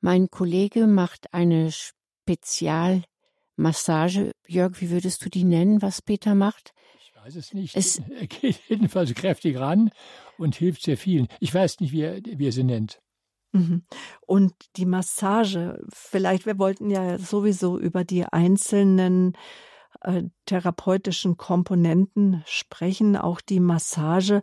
Speaker 2: Mein Kollege macht eine Spezialmassage. Jörg, wie würdest du die nennen, was Peter macht?
Speaker 3: Ich weiß es nicht. Es er geht jedenfalls kräftig ran und hilft sehr vielen. Ich weiß nicht, wie er, wie er sie nennt.
Speaker 1: Mhm. Und die Massage, vielleicht, wir wollten ja sowieso über die einzelnen äh, therapeutischen Komponenten sprechen, auch die Massage.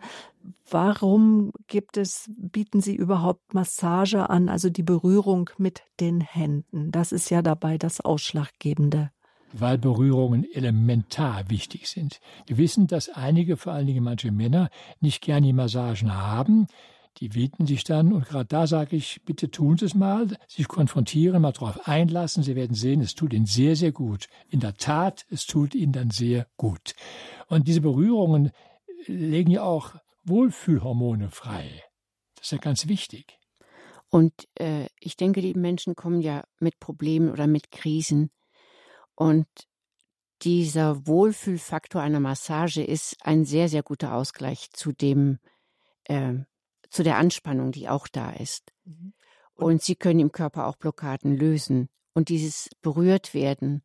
Speaker 1: Warum gibt es, bieten Sie überhaupt Massage an, also die Berührung mit den Händen? Das ist ja dabei das Ausschlaggebende.
Speaker 3: Weil Berührungen elementar wichtig sind. Wir wissen, dass einige, vor allen Dingen manche Männer, nicht gerne die Massagen haben. Die bieten sich dann, und gerade da sage ich, bitte tun Sie es mal, sich konfrontieren, mal darauf einlassen. Sie werden sehen, es tut Ihnen sehr, sehr gut. In der Tat, es tut Ihnen dann sehr gut. Und diese Berührungen legen ja auch Wohlfühlhormone frei. Das ist ja ganz wichtig.
Speaker 2: Und äh, ich denke, die Menschen kommen ja mit Problemen oder mit Krisen. Und dieser Wohlfühlfaktor einer Massage ist ein sehr, sehr guter Ausgleich zu dem, äh, zu der Anspannung, die auch da ist.
Speaker 1: Mhm.
Speaker 2: Und sie können im Körper auch Blockaden lösen. Und dieses berührt werden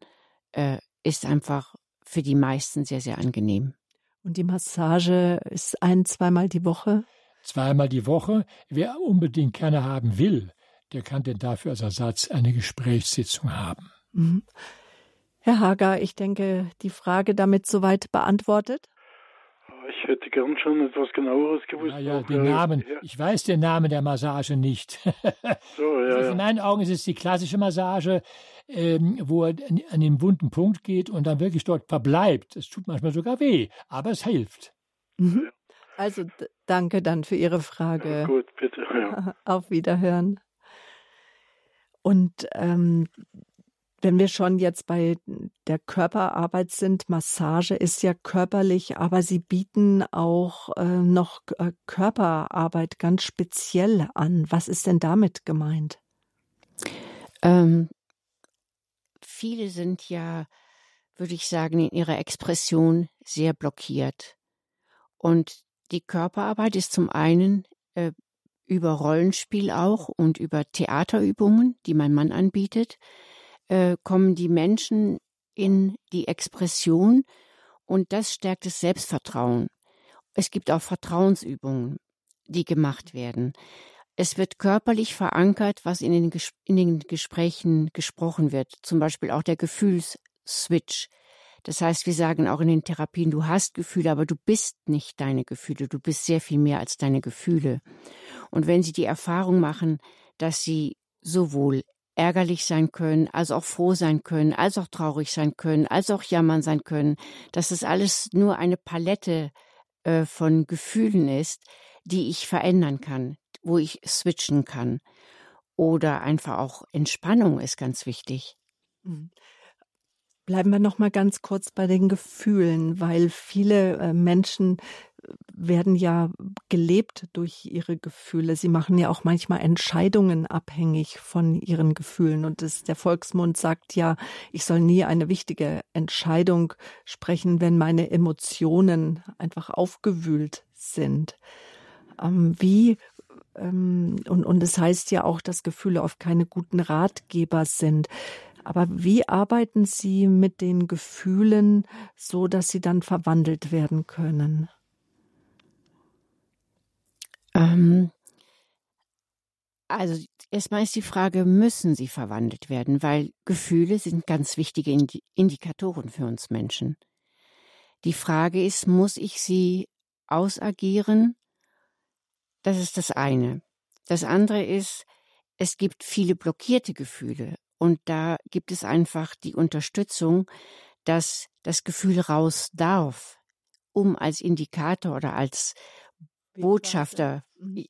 Speaker 2: äh, ist einfach für die meisten sehr, sehr angenehm.
Speaker 1: Und die Massage ist ein, zweimal die Woche?
Speaker 3: Zweimal die Woche. Wer unbedingt keine haben will, der kann denn dafür als Ersatz eine Gesprächssitzung haben. Mhm.
Speaker 1: Herr Hager, ich denke, die Frage damit soweit beantwortet.
Speaker 5: Ich hätte gern schon etwas genaueres gewusst.
Speaker 3: Ja, ja, den Namen. Ja. Ich weiß den Namen der Massage nicht. so, ja, also in meinen Augen ist es die klassische Massage, ähm, wo er an den wunden Punkt geht und dann wirklich dort verbleibt. Es tut manchmal sogar weh, aber es hilft.
Speaker 1: Mhm. Also danke dann für Ihre Frage.
Speaker 5: Ja, gut, bitte.
Speaker 1: Auf Wiederhören. Und ähm, wenn wir schon jetzt bei der Körperarbeit sind, Massage ist ja körperlich, aber Sie bieten auch äh, noch äh, Körperarbeit ganz speziell an. Was ist denn damit gemeint?
Speaker 2: Ähm, viele sind ja, würde ich sagen, in ihrer Expression sehr blockiert. Und die Körperarbeit ist zum einen äh, über Rollenspiel auch und über Theaterübungen, die mein Mann anbietet äh, kommen die Menschen in die Expression und das stärkt das Selbstvertrauen. Es gibt auch Vertrauensübungen, die gemacht werden. Es wird körperlich verankert, was in den, in den Gesprächen gesprochen wird, zum Beispiel auch der Gefühlsswitch. Das heißt, wir sagen auch in den Therapien, du hast Gefühle, aber du bist nicht deine Gefühle, du bist sehr viel mehr als deine Gefühle. Und wenn Sie die Erfahrung machen, dass Sie sowohl ärgerlich sein können, als auch froh sein können, als auch traurig sein können, als auch jammern sein können, dass es alles nur eine Palette äh, von Gefühlen ist, die ich verändern kann, wo ich switchen kann. Oder einfach auch Entspannung ist ganz wichtig. Mhm.
Speaker 1: Bleiben wir noch mal ganz kurz bei den Gefühlen, weil viele äh, Menschen werden ja gelebt durch ihre Gefühle. Sie machen ja auch manchmal Entscheidungen abhängig von ihren Gefühlen. Und das, der Volksmund sagt ja, ich soll nie eine wichtige Entscheidung sprechen, wenn meine Emotionen einfach aufgewühlt sind. Ähm, wie ähm, und, und es heißt ja auch, dass Gefühle oft keine guten Ratgeber sind. Aber wie arbeiten Sie mit den Gefühlen so, dass sie dann verwandelt werden können?
Speaker 2: Ähm, also erstmal ist die Frage, müssen sie verwandelt werden? Weil Gefühle sind ganz wichtige Indikatoren für uns Menschen. Die Frage ist, muss ich sie ausagieren? Das ist das eine. Das andere ist, es gibt viele blockierte Gefühle und da gibt es einfach die Unterstützung, dass das Gefühl raus darf, um als Indikator oder als Botschafter mhm.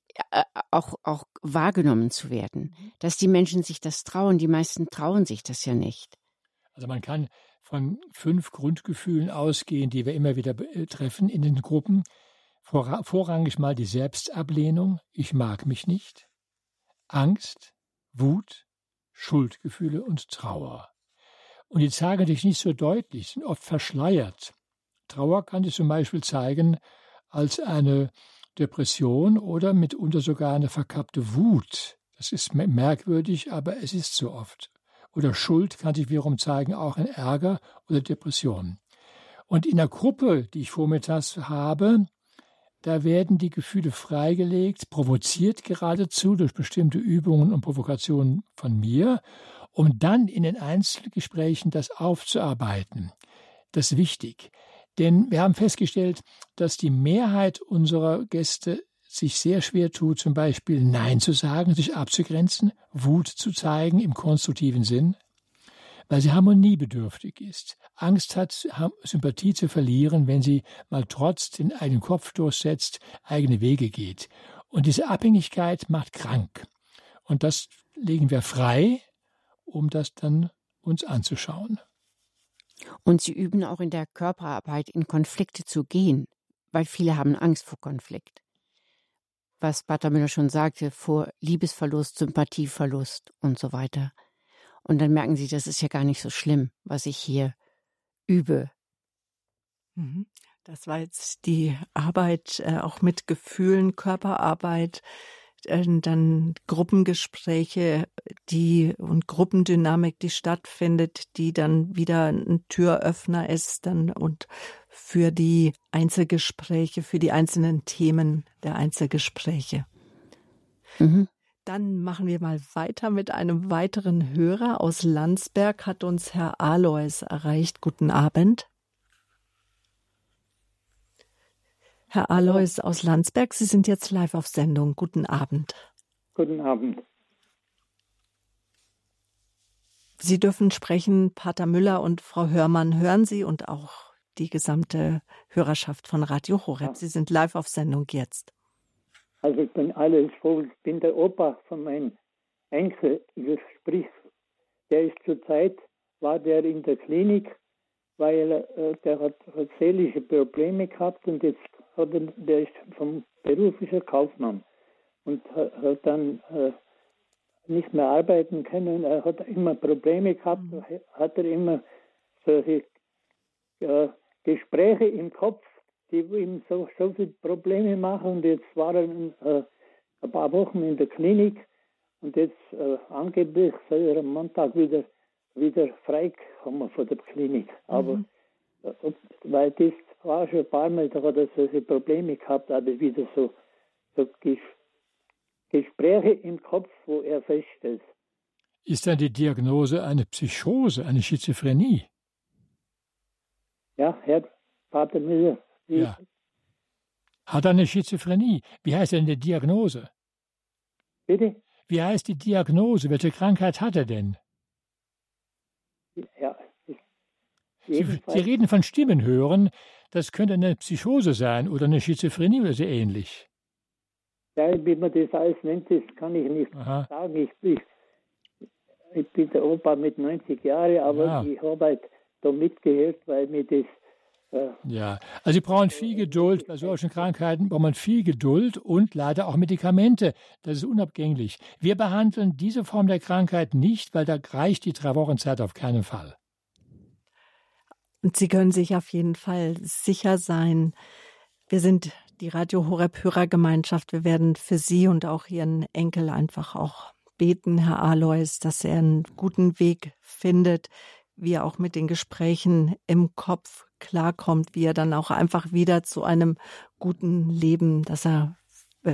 Speaker 2: auch, auch wahrgenommen zu werden. Mhm. Dass die Menschen sich das trauen. Die meisten trauen sich das ja nicht.
Speaker 3: Also man kann von fünf Grundgefühlen ausgehen, die wir immer wieder äh, treffen in den Gruppen. vorrangig mal die Selbstablehnung, ich mag mich nicht, Angst, Wut, Schuldgefühle und Trauer. Und die zeigen sich nicht so deutlich, sind oft verschleiert. Trauer kann sich zum Beispiel zeigen als eine Depression oder mitunter sogar eine verkappte Wut. Das ist merkwürdig, aber es ist so oft. Oder Schuld kann sich wiederum zeigen, auch in Ärger oder Depression. Und in der Gruppe, die ich vormittags habe, da werden die Gefühle freigelegt, provoziert geradezu durch bestimmte Übungen und Provokationen von mir, um dann in den Einzelgesprächen das aufzuarbeiten. Das ist wichtig. Denn wir haben festgestellt, dass die Mehrheit unserer Gäste sich sehr schwer tut, zum Beispiel Nein zu sagen, sich abzugrenzen, Wut zu zeigen im konstruktiven Sinn, weil sie harmoniebedürftig ist, Angst hat, Sympathie zu verlieren, wenn sie mal trotz den eigenen Kopf durchsetzt, eigene Wege geht. Und diese Abhängigkeit macht krank. Und das legen wir frei, um das dann uns anzuschauen.
Speaker 2: Und sie üben auch in der Körperarbeit in Konflikte zu gehen, weil viele haben Angst vor Konflikt. Was Pater Müller schon sagte, vor Liebesverlust, Sympathieverlust und so weiter. Und dann merken sie, das ist ja gar nicht so schlimm, was ich hier übe.
Speaker 1: Mhm. Das war jetzt die Arbeit äh, auch mit Gefühlen, Körperarbeit äh, dann Gruppengespräche, die und Gruppendynamik, die stattfindet, die dann wieder ein Türöffner ist dann und für die Einzelgespräche, für die einzelnen Themen der Einzelgespräche. Mhm. Dann machen wir mal weiter mit einem weiteren Hörer aus Landsberg, hat uns Herr Alois erreicht. Guten Abend. Herr Alois aus Landsberg, Sie sind jetzt live auf Sendung. Guten Abend.
Speaker 6: Guten Abend.
Speaker 1: Sie dürfen sprechen, Pater Müller und Frau Hörmann hören Sie und auch die gesamte Hörerschaft von Radio Horeb. Sie sind live auf Sendung jetzt.
Speaker 6: Also ich bin alles froh. Ich bin der Opa von meinem Enkel. Sprich, der ist zurzeit, war der in der Klinik, weil äh, der hat, hat seelische Probleme gehabt und jetzt hat er, der ist vom beruflicher Kaufmann und hat, hat dann äh, nicht mehr arbeiten können. Er hat immer Probleme gehabt, mhm. hat er immer solche äh, Gespräche im Kopf, die ihm so, so viele Probleme machen. Und jetzt war er äh, ein paar Wochen in der Klinik und jetzt äh, angeblich soll er am Montag wieder, wieder freikommen von der Klinik. Aber mhm. äh, weil das war schon ein paar Mal, da hat er solche Probleme gehabt, aber wieder so, so Gespräche im Kopf, wo er feststellt.
Speaker 3: Ist dann die Diagnose eine Psychose, eine Schizophrenie?
Speaker 6: Ja, Herr Pater Müller.
Speaker 3: Ja. Hat er eine Schizophrenie? Wie heißt denn die Diagnose?
Speaker 6: Bitte?
Speaker 3: Wie heißt die Diagnose? Welche Krankheit hat er denn?
Speaker 6: Ja,
Speaker 3: Sie, Sie, reden von Stimmen hören. Das könnte eine Psychose sein oder eine Schizophrenie oder so ähnlich.
Speaker 6: Ja, wie man das alles nennt, das kann ich nicht Aha. sagen. Ich, ich, ich, bin der Opa mit 90 Jahren, aber ja. ich habe halt da mitgehört, weil mir das
Speaker 3: ja, also Sie brauchen viel Geduld. Bei solchen Krankheiten braucht man viel Geduld und leider auch Medikamente. Das ist unabgänglich. Wir behandeln diese Form der Krankheit nicht, weil da reicht die drei Wochen Zeit auf keinen Fall.
Speaker 1: Und Sie können sich auf jeden Fall sicher sein, wir sind die Radio Horeb Hörergemeinschaft. Wir werden für Sie und auch Ihren Enkel einfach auch beten, Herr Alois, dass er einen guten Weg findet, wie er auch mit den Gesprächen im Kopf klarkommt, wie er dann auch einfach wieder zu einem guten Leben, das er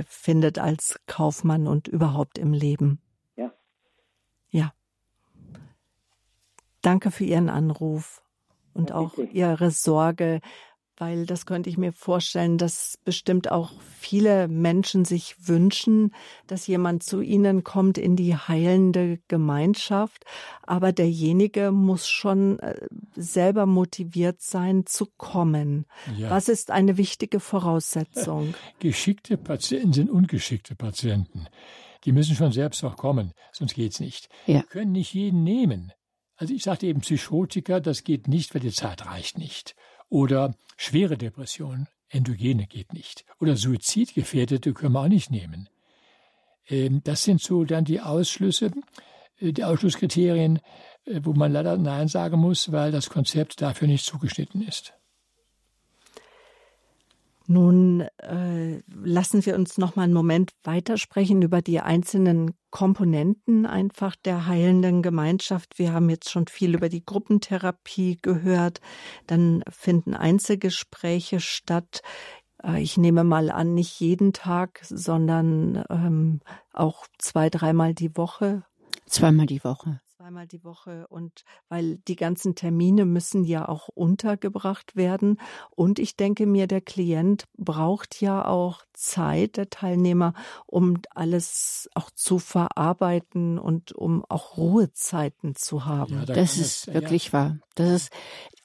Speaker 1: findet als Kaufmann und überhaupt im Leben.
Speaker 6: Ja.
Speaker 1: Ja. Danke für Ihren Anruf und auch Ihre Sorge, weil das könnte ich mir vorstellen, dass bestimmt auch viele Menschen sich wünschen, dass jemand zu ihnen kommt in die heilende Gemeinschaft, aber derjenige muss schon äh, selber motiviert sein zu kommen. Ja. Was ist eine wichtige Voraussetzung?
Speaker 3: Geschickte Patienten sind ungeschickte Patienten. Die müssen schon selbst auch kommen, sonst geht's nicht. Ja. Wir können nicht jeden nehmen. Also ich sagte eben Psychotiker, das geht nicht, weil die Zeit reicht nicht. Oder schwere Depression, Endogene geht nicht. Oder Suizidgefährdete können wir auch nicht nehmen. Ähm, das sind so dann die Ausschlüsse, äh, die Ausschlusskriterien, äh, wo man leider Nein sagen muss, weil das Konzept dafür nicht zugeschnitten ist.
Speaker 1: Nun äh, lassen wir uns noch mal einen Moment weitersprechen über die einzelnen Komponenten einfach der heilenden Gemeinschaft. Wir haben jetzt schon viel über die Gruppentherapie gehört. Dann finden Einzelgespräche statt. Äh, ich nehme mal an, nicht jeden Tag, sondern ähm, auch zwei, dreimal die Woche.
Speaker 2: Zweimal die Woche
Speaker 1: zweimal die Woche und weil die ganzen Termine müssen ja auch untergebracht werden und ich denke mir, der Klient braucht ja auch Zeit, der Teilnehmer, um alles auch zu verarbeiten und um auch Ruhezeiten zu haben.
Speaker 2: Ja, da das ist es, wirklich ja. wahr. Das ist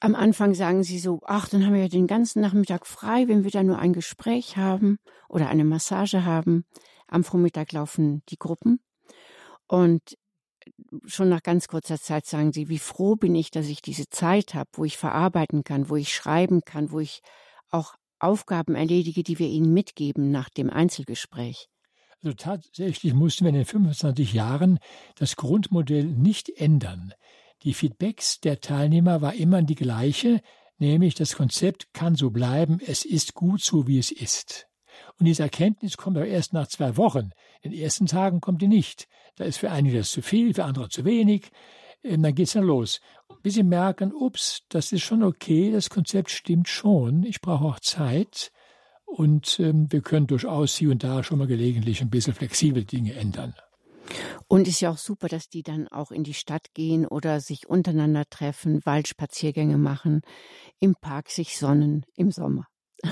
Speaker 2: am Anfang sagen sie so, ach, dann haben wir ja den ganzen Nachmittag frei, wenn wir da nur ein Gespräch haben oder eine Massage haben. Am Vormittag laufen die Gruppen. Und schon nach ganz kurzer Zeit sagen sie, wie froh bin ich, dass ich diese Zeit habe, wo ich verarbeiten kann, wo ich schreiben kann, wo ich auch Aufgaben erledige, die wir ihnen mitgeben nach dem Einzelgespräch.
Speaker 3: Also tatsächlich mussten wir in den 25 Jahren das Grundmodell nicht ändern. Die Feedbacks der Teilnehmer war immer die gleiche, nämlich das Konzept kann so bleiben, es ist gut so, wie es ist. Und diese Erkenntnis kommt aber erst nach zwei Wochen. In den ersten Tagen kommt die nicht. Da ist für einige das zu viel, für andere zu wenig. Ähm, dann geht's dann los. Bis sie merken, ups, das ist schon okay, das Konzept stimmt schon, ich brauche auch Zeit. Und ähm, wir können durchaus hier und da schon mal gelegentlich ein bisschen flexibel Dinge ändern.
Speaker 2: Und ist ja auch super, dass die dann auch in die Stadt gehen oder sich untereinander treffen, Waldspaziergänge machen, im Park sich sonnen im Sommer.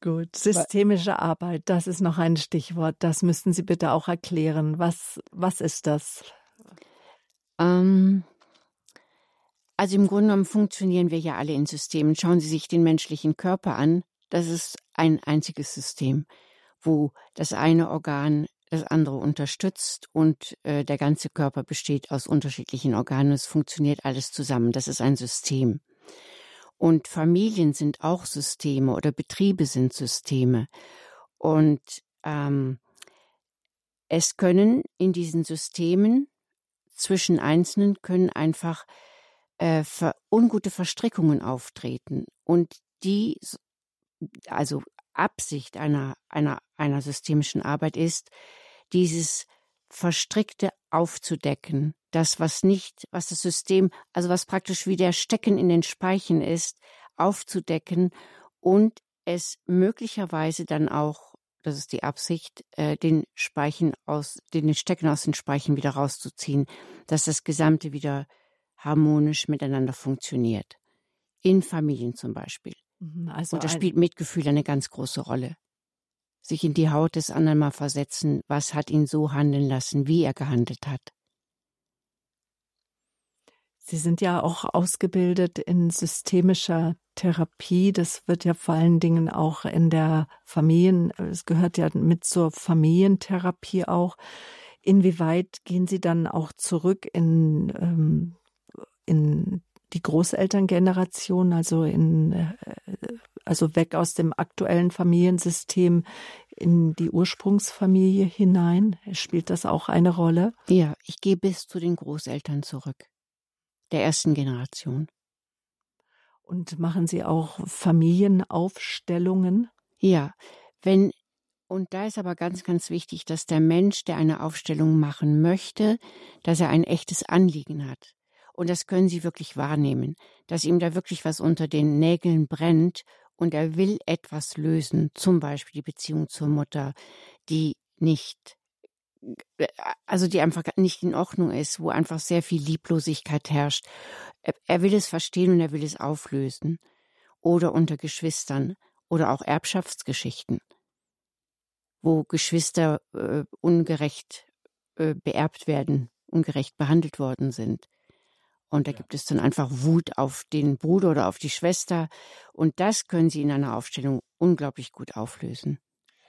Speaker 1: Gut, systemische Arbeit, das ist noch ein Stichwort. Das müssten Sie bitte auch erklären. Was, was ist das?
Speaker 2: Ähm, also im Grunde genommen funktionieren wir ja alle in Systemen. Schauen Sie sich den menschlichen Körper an. Das ist ein einziges System, wo das eine Organ das andere unterstützt und äh, der ganze Körper besteht aus unterschiedlichen Organen. Es funktioniert alles zusammen. Das ist ein System. Und Familien sind auch Systeme oder Betriebe sind Systeme. Und ähm, es können in diesen Systemen zwischen Einzelnen können einfach äh, ver ungute Verstrickungen auftreten. Und die, also Absicht einer, einer, einer systemischen Arbeit ist, dieses Verstrickte aufzudecken. Das, was nicht, was das System, also was praktisch wie der Stecken in den Speichen ist, aufzudecken und es möglicherweise dann auch, das ist die Absicht, äh, den Speichen aus, den Stecken aus den Speichen wieder rauszuziehen, dass das Gesamte wieder harmonisch miteinander funktioniert. In Familien zum Beispiel. Mhm, also und da spielt Mitgefühl eine ganz große Rolle. Sich in die Haut des anderen mal versetzen, was hat ihn so handeln lassen, wie er gehandelt hat.
Speaker 1: Sie sind ja auch ausgebildet in systemischer Therapie. Das wird ja vor allen Dingen auch in der Familien, es gehört ja mit zur Familientherapie auch. Inwieweit gehen Sie dann auch zurück in, ähm, in die Großelterngeneration, also in, äh, also weg aus dem aktuellen Familiensystem in die Ursprungsfamilie hinein? Spielt das auch eine Rolle?
Speaker 2: Ja, ich gehe bis zu den Großeltern zurück, der ersten Generation.
Speaker 1: Und machen Sie auch Familienaufstellungen?
Speaker 2: Ja, wenn und da ist aber ganz, ganz wichtig, dass der Mensch, der eine Aufstellung machen möchte, dass er ein echtes Anliegen hat. Und das können Sie wirklich wahrnehmen, dass ihm da wirklich was unter den Nägeln brennt und er will etwas lösen, zum Beispiel die Beziehung zur Mutter, die nicht, also die einfach nicht in Ordnung ist, wo einfach sehr viel Lieblosigkeit herrscht. Er will es verstehen und er will es auflösen. Oder unter Geschwistern oder auch Erbschaftsgeschichten, wo Geschwister äh, ungerecht äh, beerbt werden, ungerecht behandelt worden sind. Und da gibt es dann einfach Wut auf den Bruder oder auf die Schwester. Und das können Sie in einer Aufstellung unglaublich gut auflösen.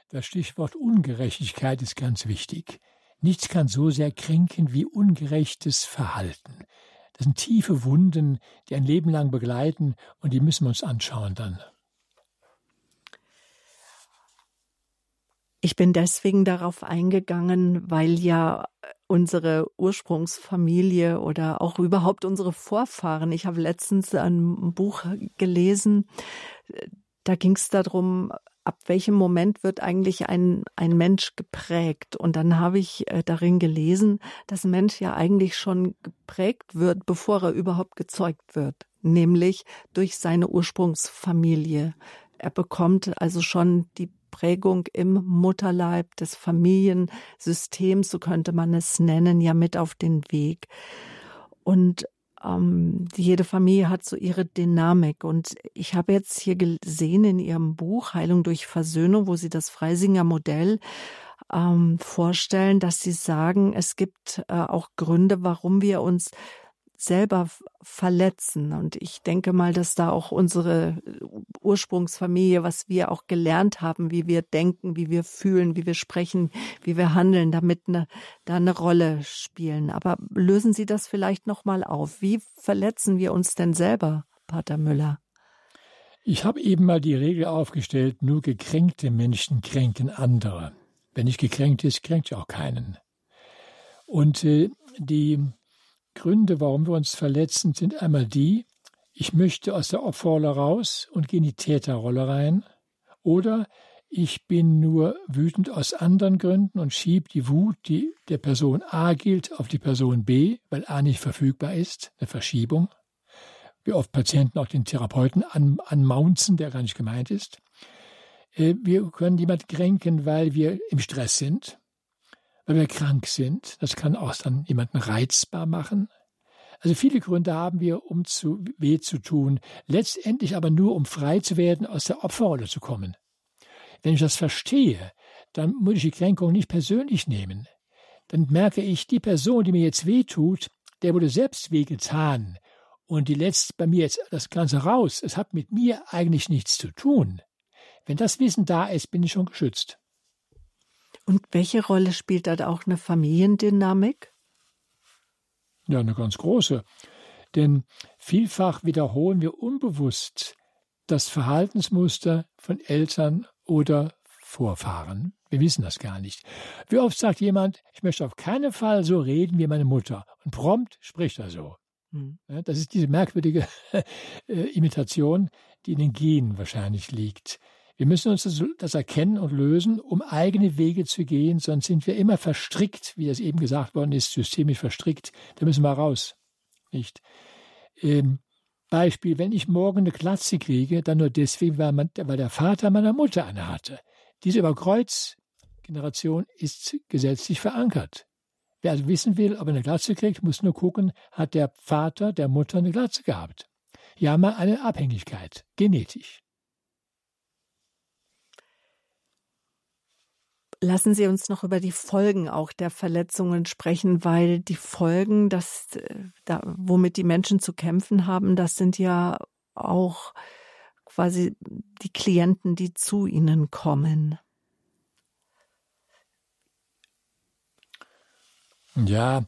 Speaker 3: Das Stichwort Ungerechtigkeit ist ganz wichtig. Nichts kann so sehr kränken wie ungerechtes Verhalten. Das sind tiefe Wunden, die ein Leben lang begleiten und die müssen wir uns anschauen dann.
Speaker 1: Ich bin deswegen darauf eingegangen, weil ja unsere Ursprungsfamilie oder auch überhaupt unsere Vorfahren. Ich habe letztens ein Buch gelesen, da ging es darum, ab welchem Moment wird eigentlich ein, ein Mensch geprägt? Und dann habe ich äh, darin gelesen, dass ein Mensch ja eigentlich schon geprägt wird, bevor er überhaupt gezeugt wird, nämlich durch seine Ursprungsfamilie. Er bekommt also schon die Prägung im Mutterleib des Familiensystems, so könnte man es nennen, ja mit auf den Weg. Und ähm, jede Familie hat so ihre Dynamik. Und ich habe jetzt hier gesehen in Ihrem Buch Heilung durch Versöhnung, wo Sie das Freisinger Modell ähm, vorstellen, dass Sie sagen, es gibt äh, auch Gründe, warum wir uns selber verletzen. Und ich denke mal, dass da auch unsere äh, Ursprungsfamilie, was wir auch gelernt haben, wie wir denken, wie wir fühlen, wie wir sprechen, wie wir handeln, damit eine, da eine Rolle spielen. Aber lösen Sie das vielleicht nochmal auf. Wie verletzen wir uns denn selber, Pater Müller?
Speaker 3: Ich habe eben mal die Regel aufgestellt, nur gekränkte Menschen kränken andere. Wenn nicht gekränkt ist, kränkt ja auch keinen. Und äh, die Gründe, warum wir uns verletzen, sind einmal die, ich möchte aus der Opferrolle raus und gehe in die Täterrolle rein. Oder ich bin nur wütend aus anderen Gründen und schiebe die Wut, die der Person A gilt, auf die Person B, weil A nicht verfügbar ist, eine Verschiebung. Wie oft Patienten auch den Therapeuten an, anmaunzen, der gar nicht gemeint ist. Äh, wir können jemand kränken, weil wir im Stress sind, weil wir krank sind. Das kann auch dann jemanden reizbar machen. Also viele Gründe haben wir, um zu weh zu tun, letztendlich aber nur, um frei zu werden, aus der Opferrolle zu kommen. Wenn ich das verstehe, dann muss ich die Kränkung nicht persönlich nehmen. Dann merke ich, die Person, die mir jetzt weh tut, der wurde selbst wehgetan. Und die lässt bei mir jetzt das Ganze raus. Es hat mit mir eigentlich nichts zu tun. Wenn das Wissen da ist, bin ich schon geschützt.
Speaker 1: Und welche Rolle spielt da auch eine Familiendynamik?
Speaker 3: Ja, eine ganz große. Denn vielfach wiederholen wir unbewusst das Verhaltensmuster von Eltern oder Vorfahren. Wir wissen das gar nicht. Wie oft sagt jemand, ich möchte auf keinen Fall so reden wie meine Mutter. Und prompt spricht er so. Hm. Das ist diese merkwürdige äh, Imitation, die in den Genen wahrscheinlich liegt. Wir müssen uns das, erkennen und lösen, um eigene Wege zu gehen, sonst sind wir immer verstrickt, wie das eben gesagt worden ist, systemisch verstrickt. Da müssen wir raus. Nicht? Ähm, Beispiel, wenn ich morgen eine Glatze kriege, dann nur deswegen, weil, man, weil der Vater meiner Mutter eine hatte. Diese Überkreuzgeneration ist gesetzlich verankert. Wer also wissen will, ob er eine Glatze kriegt, muss nur gucken, hat der Vater der Mutter eine Glatze gehabt. Haben wir eine Abhängigkeit, genetisch.
Speaker 1: Lassen Sie uns noch über die Folgen auch der Verletzungen sprechen, weil die Folgen, das, äh, da, womit die Menschen zu kämpfen haben, das sind ja auch quasi die Klienten, die zu ihnen kommen.
Speaker 3: Ja,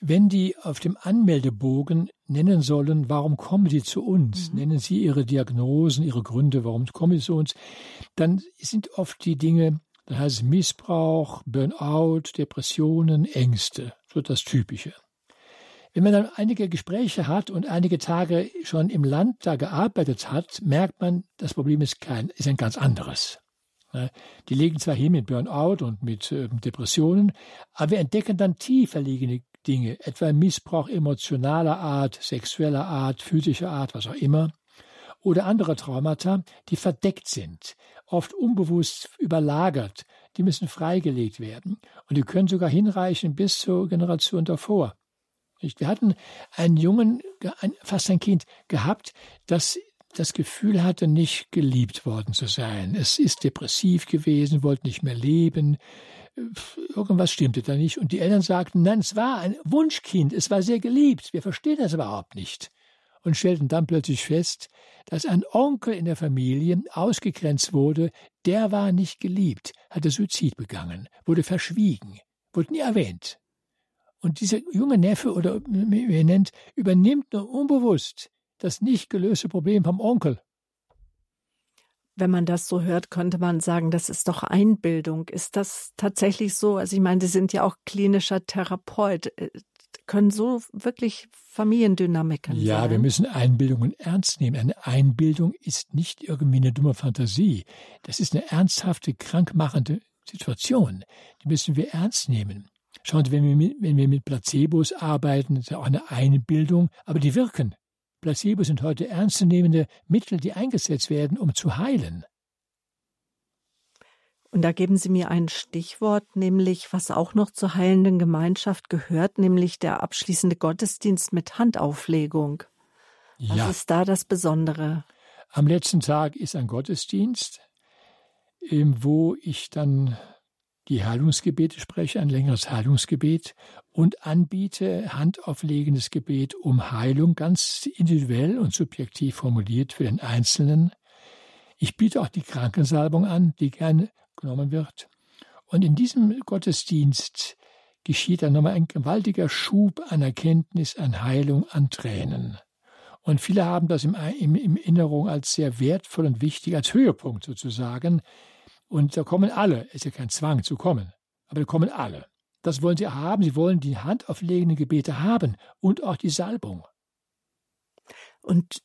Speaker 3: wenn die auf dem Anmeldebogen nennen sollen, warum kommen sie zu uns, mhm. nennen sie ihre Diagnosen, ihre Gründe, warum kommen sie zu uns, dann sind oft die Dinge das heißt Missbrauch, Burnout, Depressionen, Ängste, so das Typische. Wenn man dann einige Gespräche hat und einige Tage schon im Land da gearbeitet hat, merkt man, das Problem ist kein, ist ein ganz anderes. Die legen zwar hin mit Burnout und mit ähm, Depressionen, aber wir entdecken dann tiefer liegende Dinge, etwa Missbrauch emotionaler Art, sexueller Art, physischer Art, was auch immer, oder andere Traumata, die verdeckt sind, oft unbewusst überlagert, die müssen freigelegt werden. Und die können sogar hinreichen bis zur Generation davor. Wir hatten einen Jungen, fast ein Kind gehabt, das das Gefühl hatte, nicht geliebt worden zu sein. Es ist depressiv gewesen, wollte nicht mehr leben. Irgendwas stimmte da nicht. Und die Eltern sagten, nein, es war ein Wunschkind, es war sehr geliebt. Wir verstehen das überhaupt nicht und stellten dann plötzlich fest, dass ein Onkel in der Familie ausgegrenzt wurde, der war nicht geliebt, hatte Suizid begangen, wurde verschwiegen, wurde nie erwähnt. Und dieser junge Neffe oder wie er nennt, übernimmt nur unbewusst das nicht gelöste Problem vom Onkel.
Speaker 1: Wenn man das so hört, könnte man sagen, das ist doch Einbildung. Ist das tatsächlich so? Also ich meine, Sie sind ja auch klinischer Therapeut können so wirklich Familiendynamiken
Speaker 3: ja, sein. Ja, wir müssen Einbildungen ernst nehmen. Eine Einbildung ist nicht irgendwie eine dumme Fantasie. Das ist eine ernsthafte, krankmachende Situation. Die müssen wir ernst nehmen. Schauen Sie, wenn wir mit, wenn wir mit Placebos arbeiten, ist ja auch eine Einbildung, aber die wirken. Placebos sind heute ernstzunehmende Mittel, die eingesetzt werden, um zu heilen.
Speaker 1: Und da geben Sie mir ein Stichwort, nämlich was auch noch zur heilenden Gemeinschaft gehört, nämlich der abschließende Gottesdienst mit Handauflegung. Was ja. ist da das Besondere?
Speaker 3: Am letzten Tag ist ein Gottesdienst, wo ich dann die Heilungsgebete spreche, ein längeres Heilungsgebet und anbiete handauflegendes Gebet um Heilung, ganz individuell und subjektiv formuliert für den Einzelnen. Ich biete auch die Krankensalbung an, die gerne genommen wird. Und in diesem Gottesdienst geschieht dann nochmal ein gewaltiger Schub an Erkenntnis, an Heilung, an Tränen. Und viele haben das im, im, im Erinnerung als sehr wertvoll und wichtig, als Höhepunkt sozusagen. Und da kommen alle. Es ist ja kein Zwang zu kommen, aber da kommen alle. Das wollen sie haben. Sie wollen die handauflegenden Gebete haben und auch die Salbung.
Speaker 1: Und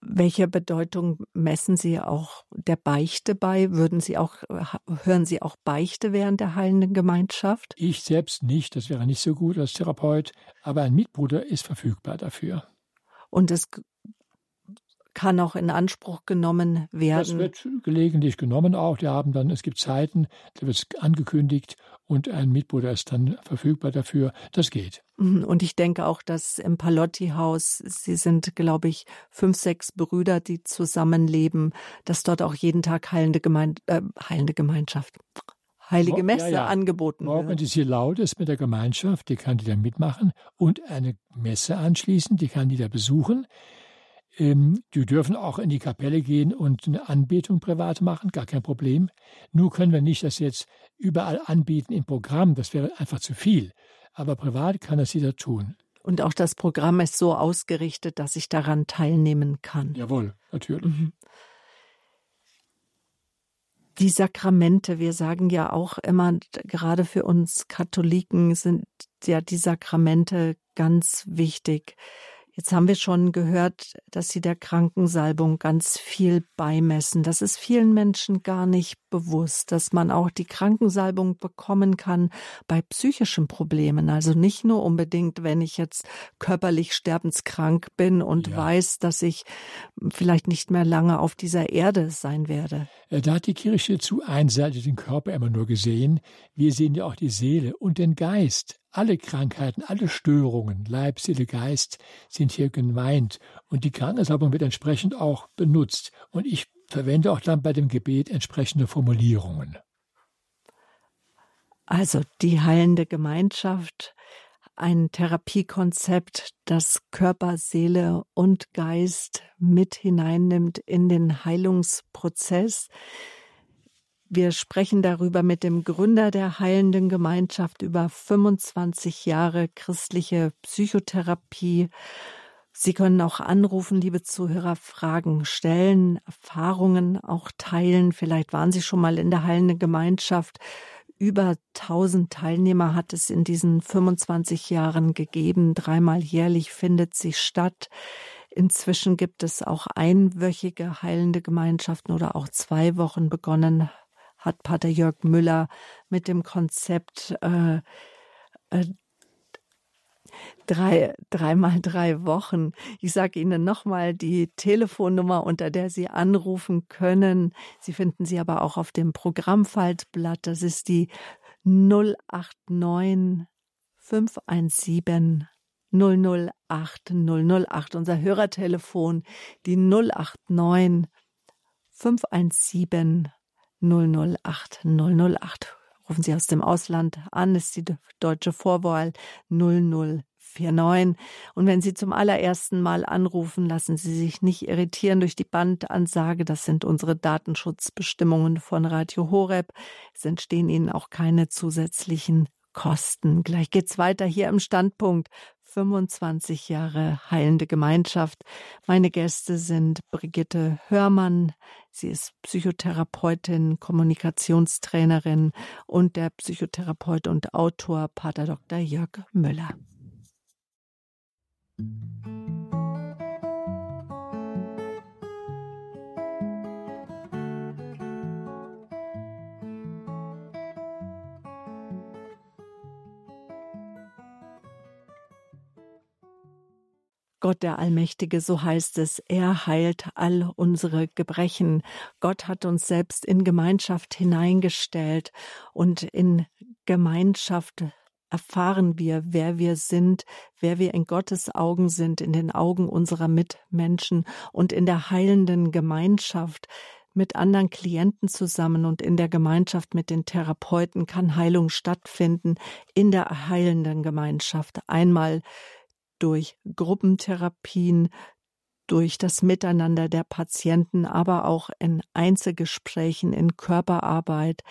Speaker 1: welche Bedeutung messen Sie auch der Beichte bei? Würden Sie auch, hören Sie auch Beichte während der heilenden Gemeinschaft?
Speaker 3: Ich selbst nicht, das wäre nicht so gut als Therapeut, aber ein Mitbruder ist verfügbar dafür.
Speaker 1: Und es kann auch in Anspruch genommen werden.
Speaker 3: Das wird gelegentlich genommen auch. Die haben dann, es gibt Zeiten, da wird es angekündigt und ein Mitbruder ist dann verfügbar dafür. Das geht.
Speaker 1: Mhm, und ich denke auch, dass im Palotti-Haus, Sie sind, glaube ich, fünf, sechs Brüder, die zusammenleben, dass dort auch jeden Tag heilende, Gemein äh, heilende Gemeinschaft, heilige Messe ja, ja. angeboten
Speaker 3: Morgen wird. Morgen ist hier laut ist mit der Gemeinschaft, die kann die da mitmachen und eine Messe anschließen, die kann die da besuchen. Ähm, die dürfen auch in die Kapelle gehen und eine Anbetung privat machen, gar kein Problem. Nur können wir nicht das jetzt überall anbieten im Programm, das wäre einfach zu viel. Aber privat kann das jeder tun.
Speaker 1: Und auch das Programm ist so ausgerichtet, dass ich daran teilnehmen kann.
Speaker 3: Jawohl, natürlich. Mhm.
Speaker 1: Die Sakramente, wir sagen ja auch immer, gerade für uns Katholiken sind ja die Sakramente ganz wichtig. Jetzt haben wir schon gehört, dass Sie der Krankensalbung ganz viel beimessen. Das ist vielen Menschen gar nicht bewusst, dass man auch die Krankensalbung bekommen kann bei psychischen Problemen. Also nicht nur unbedingt, wenn ich jetzt körperlich sterbenskrank bin und ja. weiß, dass ich vielleicht nicht mehr lange auf dieser Erde sein werde.
Speaker 3: Äh, da hat die Kirche zu einseitig den Körper immer nur gesehen. Wir sehen ja auch die Seele und den Geist. Alle Krankheiten, alle Störungen, Leib, Seele, Geist sind hier gemeint und die Krankensalbung wird entsprechend auch benutzt. Und ich verwende auch dann bei dem Gebet entsprechende Formulierungen.
Speaker 1: Also die heilende Gemeinschaft, ein Therapiekonzept, das Körper, Seele und Geist mit hineinnimmt in den Heilungsprozess. Wir sprechen darüber mit dem Gründer der Heilenden Gemeinschaft über 25 Jahre christliche Psychotherapie. Sie können auch anrufen, liebe Zuhörer, Fragen stellen, Erfahrungen auch teilen. Vielleicht waren Sie schon mal in der Heilenden Gemeinschaft. Über 1000 Teilnehmer hat es in diesen 25 Jahren gegeben. Dreimal jährlich findet sie statt. Inzwischen gibt es auch einwöchige heilende Gemeinschaften oder auch zwei Wochen begonnen hat Pater Jörg Müller mit dem Konzept äh, äh, drei, dreimal drei Wochen. Ich sage Ihnen nochmal die Telefonnummer, unter der Sie anrufen können. Sie finden sie aber auch auf dem Programmfaltblatt. Das ist die 089 517 008 008. Unser Hörertelefon, die 089 517 008 008. Rufen Sie aus dem Ausland an, ist die deutsche Vorwahl 0049. Und wenn Sie zum allerersten Mal anrufen, lassen Sie sich nicht irritieren durch die Bandansage. Das sind unsere Datenschutzbestimmungen von Radio Horeb. Es entstehen Ihnen auch keine zusätzlichen Kosten. Gleich geht's weiter hier im Standpunkt. 25 Jahre heilende Gemeinschaft. Meine Gäste sind Brigitte Hörmann. Sie ist Psychotherapeutin, Kommunikationstrainerin und der Psychotherapeut und Autor Pater Dr. Jörg Müller. Gott der Allmächtige, so heißt es, er heilt all unsere Gebrechen. Gott hat uns selbst in Gemeinschaft hineingestellt und in Gemeinschaft erfahren wir, wer wir sind, wer wir in Gottes Augen sind, in den Augen unserer Mitmenschen und in der heilenden Gemeinschaft mit anderen Klienten zusammen und in der Gemeinschaft mit den Therapeuten kann Heilung stattfinden, in der heilenden Gemeinschaft. Einmal durch Gruppentherapien, durch das Miteinander der Patienten, aber auch in Einzelgesprächen, in Körperarbeit,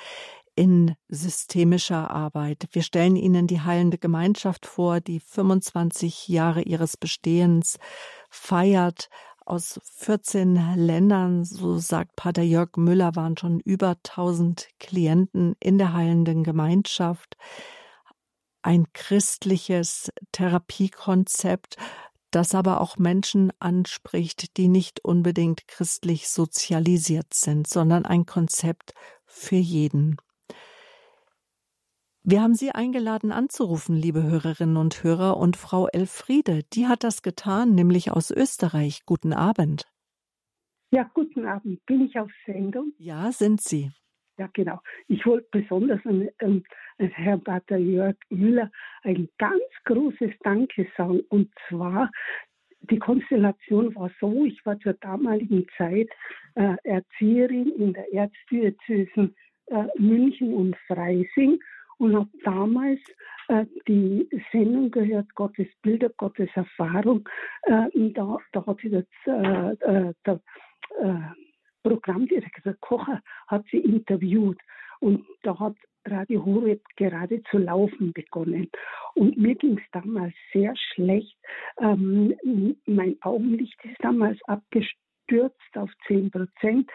Speaker 1: in systemischer Arbeit. Wir stellen Ihnen die heilende Gemeinschaft vor, die 25 Jahre ihres Bestehens feiert. Aus 14 Ländern, so sagt Pater Jörg Müller, waren schon über 1000 Klienten in der heilenden Gemeinschaft ein christliches Therapiekonzept, das aber auch Menschen anspricht, die nicht unbedingt christlich sozialisiert sind, sondern ein Konzept für jeden. Wir haben Sie eingeladen anzurufen, liebe Hörerinnen und Hörer, und Frau Elfriede, die hat das getan, nämlich aus Österreich. Guten Abend.
Speaker 7: Ja, guten Abend. Bin ich auf Sendung?
Speaker 1: Ja, sind Sie.
Speaker 7: Ja, genau. Ich wollte besonders an, an, an Herrn Pater Jörg Müller ein ganz großes Danke sagen. Und zwar, die Konstellation war so, ich war zur damaligen Zeit äh, Erzieherin in der Erzdiözesen äh, München und Freising und habe damals äh, die Sendung gehört, Gottes Bilder, Gottes Erfahrung. Äh, da, da hat sie das, äh, äh der äh, Programmdirektor Kocher hat sie interviewt und da hat Radio Horeb gerade zu laufen begonnen. Und mir ging es damals sehr schlecht. Ähm, mein Augenlicht ist damals abgestürzt auf 10 Prozent.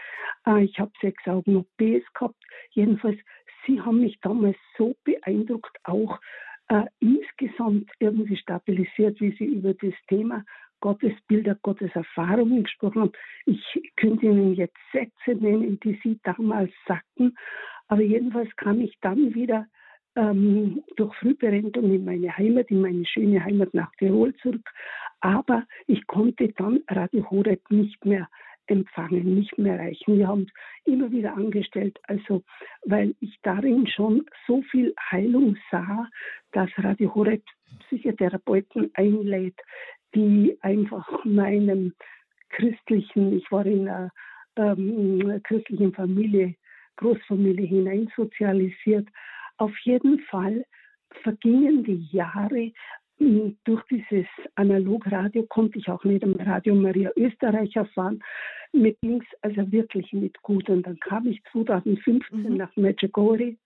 Speaker 7: Äh, ich habe sechs Augen OPs gehabt. Jedenfalls Sie haben mich damals so beeindruckt, auch äh, insgesamt irgendwie stabilisiert, wie Sie über das Thema Gottesbilder, Gottes Erfahrungen gesprochen haben. Ich könnte Ihnen jetzt Sätze nennen, die Sie damals sagten, aber jedenfalls kam ich dann wieder ähm, durch Frühberentung in meine Heimat, in meine schöne Heimat nach Tirol zurück. Aber ich konnte dann Radio Horeb nicht mehr empfangen, nicht mehr erreichen. Wir haben es immer wieder angestellt, also weil ich darin schon so viel Heilung sah, dass Radio Horeb Psychotherapeuten einlädt, die einfach meinem christlichen, ich war in einer ähm, christlichen Familie, Großfamilie hineinsozialisiert. Auf jeden Fall vergingen die Jahre, durch dieses Analogradio konnte ich auch mit dem Radio Maria Österreich erfahren. Mit links, also wirklich nicht gut. Und dann kam ich 2015 mhm. nach Medjugorje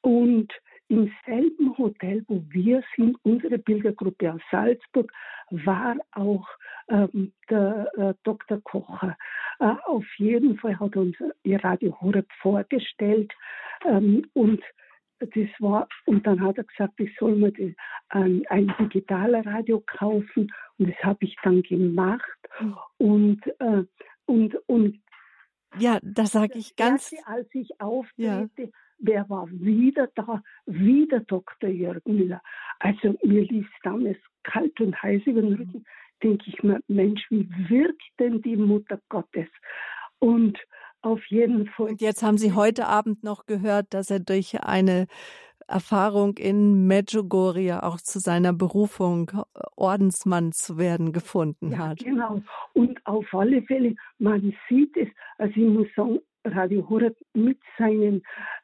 Speaker 7: und im selben Hotel, wo wir sind, unsere Pilgergruppe aus Salzburg, war auch ähm, der äh, Dr. Kocher. Äh, auf jeden Fall hat uns ihr Radio Horeb vorgestellt ähm, und das war, und dann hat er gesagt, ich soll mir die, ein, ein digitales Radio kaufen und das habe ich dann gemacht mhm. und, äh, und, und
Speaker 1: ja, das sage ich ganz.
Speaker 7: Erste, als ich auftrete, ja. Wer war wieder da? Wieder Dr. Jürgen Müller. Also mir lief damals kalt und heiß über den Rücken. Denke ich mir, Mensch, wie wirkt denn die Mutter Gottes? Und auf jeden Fall.
Speaker 1: Und jetzt haben Sie heute Abend noch gehört, dass er durch eine Erfahrung in Medjugorje auch zu seiner Berufung, Ordensmann zu werden, gefunden
Speaker 7: ja,
Speaker 1: hat.
Speaker 7: Genau. Und auf alle Fälle, man sieht es, also ich muss sagen, Radio Horeb mit seinen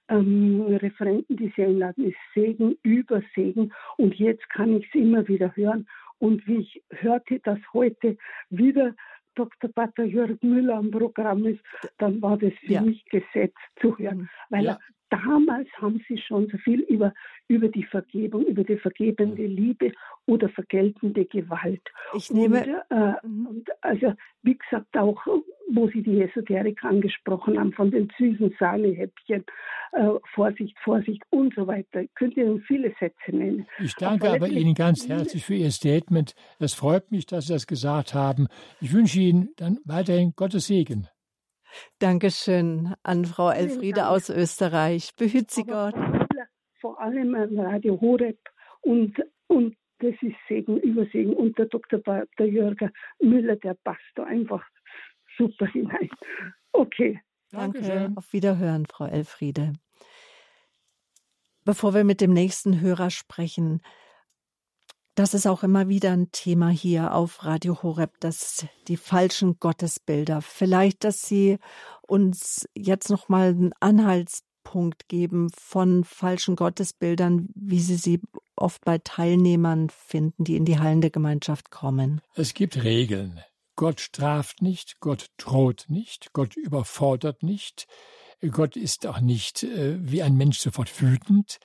Speaker 7: ähm, Referenten, die sie einladen, ist Segen über Segen. Und jetzt kann ich es immer wieder hören. Und wie ich hörte, dass heute wieder Dr. Pater Jörg Müller am Programm ist, dann war das für ja. mich gesetzt zu hören. Mhm. Weil ja. Damals haben sie schon so viel über, über die Vergebung, über die vergebende Liebe oder vergeltende Gewalt.
Speaker 1: Ich nehme.
Speaker 7: Und, äh, mhm. und also, wie gesagt, auch wo Sie die Esoterik angesprochen haben, von den süßen Sahnehäppchen, äh, Vorsicht, Vorsicht und so weiter. Ich könnte Ihnen viele Sätze nennen.
Speaker 3: Ich danke aber Ihnen ganz herzlich für Ihr Statement. Es freut mich, dass Sie das gesagt haben. Ich wünsche Ihnen dann weiterhin Gottes Segen.
Speaker 1: Dankeschön an Frau Elfriede aus Österreich. Behüt Sie Gott.
Speaker 7: Vor allem an Radio Horeb und, und das ist Segen über Segen. Und der Dr. der Jürgen Müller, der passt da einfach super hinein. Okay.
Speaker 1: Danke. Dankeschön. Auf Wiederhören, Frau Elfriede. Bevor wir mit dem nächsten Hörer sprechen, das ist auch immer wieder ein Thema hier auf Radio Horeb, dass die falschen Gottesbilder. Vielleicht, dass Sie uns jetzt noch mal einen Anhaltspunkt geben von falschen Gottesbildern, wie Sie sie oft bei Teilnehmern finden, die in die heilende Gemeinschaft kommen.
Speaker 3: Es gibt Regeln. Gott straft nicht, Gott droht nicht, Gott überfordert nicht, Gott ist auch nicht äh, wie ein Mensch sofort wütend.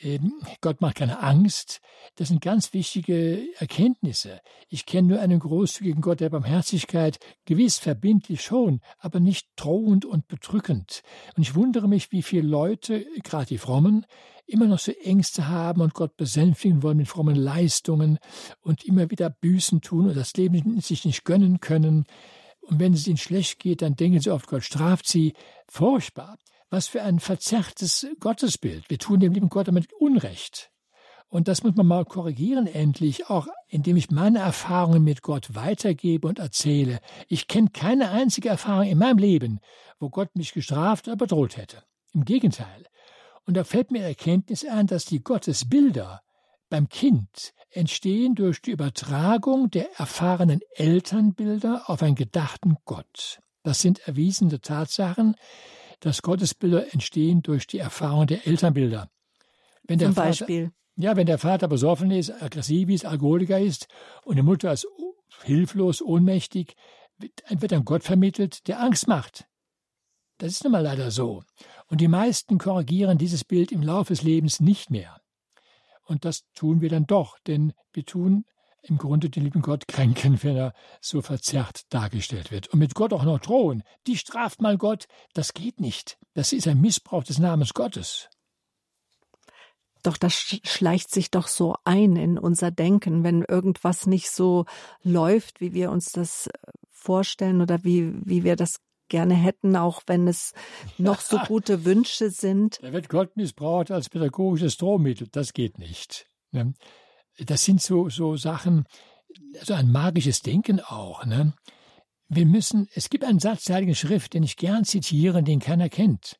Speaker 3: Ähm, Gott macht keine Angst. Das sind ganz wichtige Erkenntnisse. Ich kenne nur einen großzügigen Gott der Barmherzigkeit, gewiss verbindlich schon, aber nicht drohend und bedrückend. Und ich wundere mich, wie viele Leute, gerade die Frommen, immer noch so Ängste haben und Gott besänftigen wollen mit frommen Leistungen und immer wieder Büßen tun und das Leben sich nicht gönnen können. Und wenn es ihnen schlecht geht, dann denken sie oft, Gott straft sie. Furchtbar. Was für ein verzerrtes Gottesbild. Wir tun dem lieben Gott damit Unrecht. Und das muss man mal korrigieren endlich, auch indem ich meine Erfahrungen mit Gott weitergebe und erzähle. Ich kenne keine einzige Erfahrung in meinem Leben, wo Gott mich gestraft oder bedroht hätte. Im Gegenteil. Und da fällt mir Erkenntnis ein, dass die Gottesbilder beim Kind entstehen durch die Übertragung der erfahrenen Elternbilder auf einen gedachten Gott. Das sind erwiesene Tatsachen, dass Gottesbilder entstehen durch die Erfahrung der Elternbilder.
Speaker 1: Wenn Zum Vater, Beispiel?
Speaker 3: Ja, wenn der Vater besoffen ist, aggressiv ist, Alkoholiker ist und die Mutter ist hilflos, ohnmächtig, wird ein Gott vermittelt, der Angst macht. Das ist nun mal leider so. Und die meisten korrigieren dieses Bild im Laufe des Lebens nicht mehr. Und das tun wir dann doch, denn wir tun im Grunde den lieben Gott kränken, wenn er so verzerrt dargestellt wird. Und mit Gott auch noch drohen. Die straft mal Gott. Das geht nicht. Das ist ein Missbrauch des Namens Gottes.
Speaker 1: Doch das schleicht sich doch so ein in unser Denken, wenn irgendwas nicht so läuft, wie wir uns das äh, vorstellen oder wie, wie wir das gerne hätten, auch wenn es noch so gute Wünsche sind.
Speaker 3: Da wird Gott missbraucht als pädagogisches Drohmittel. Das geht nicht. Das sind so, so Sachen, also ein magisches Denken auch. Ne? Wir müssen, es gibt einen Satz der Heiligen Schrift, den ich gern zitiere, den keiner kennt.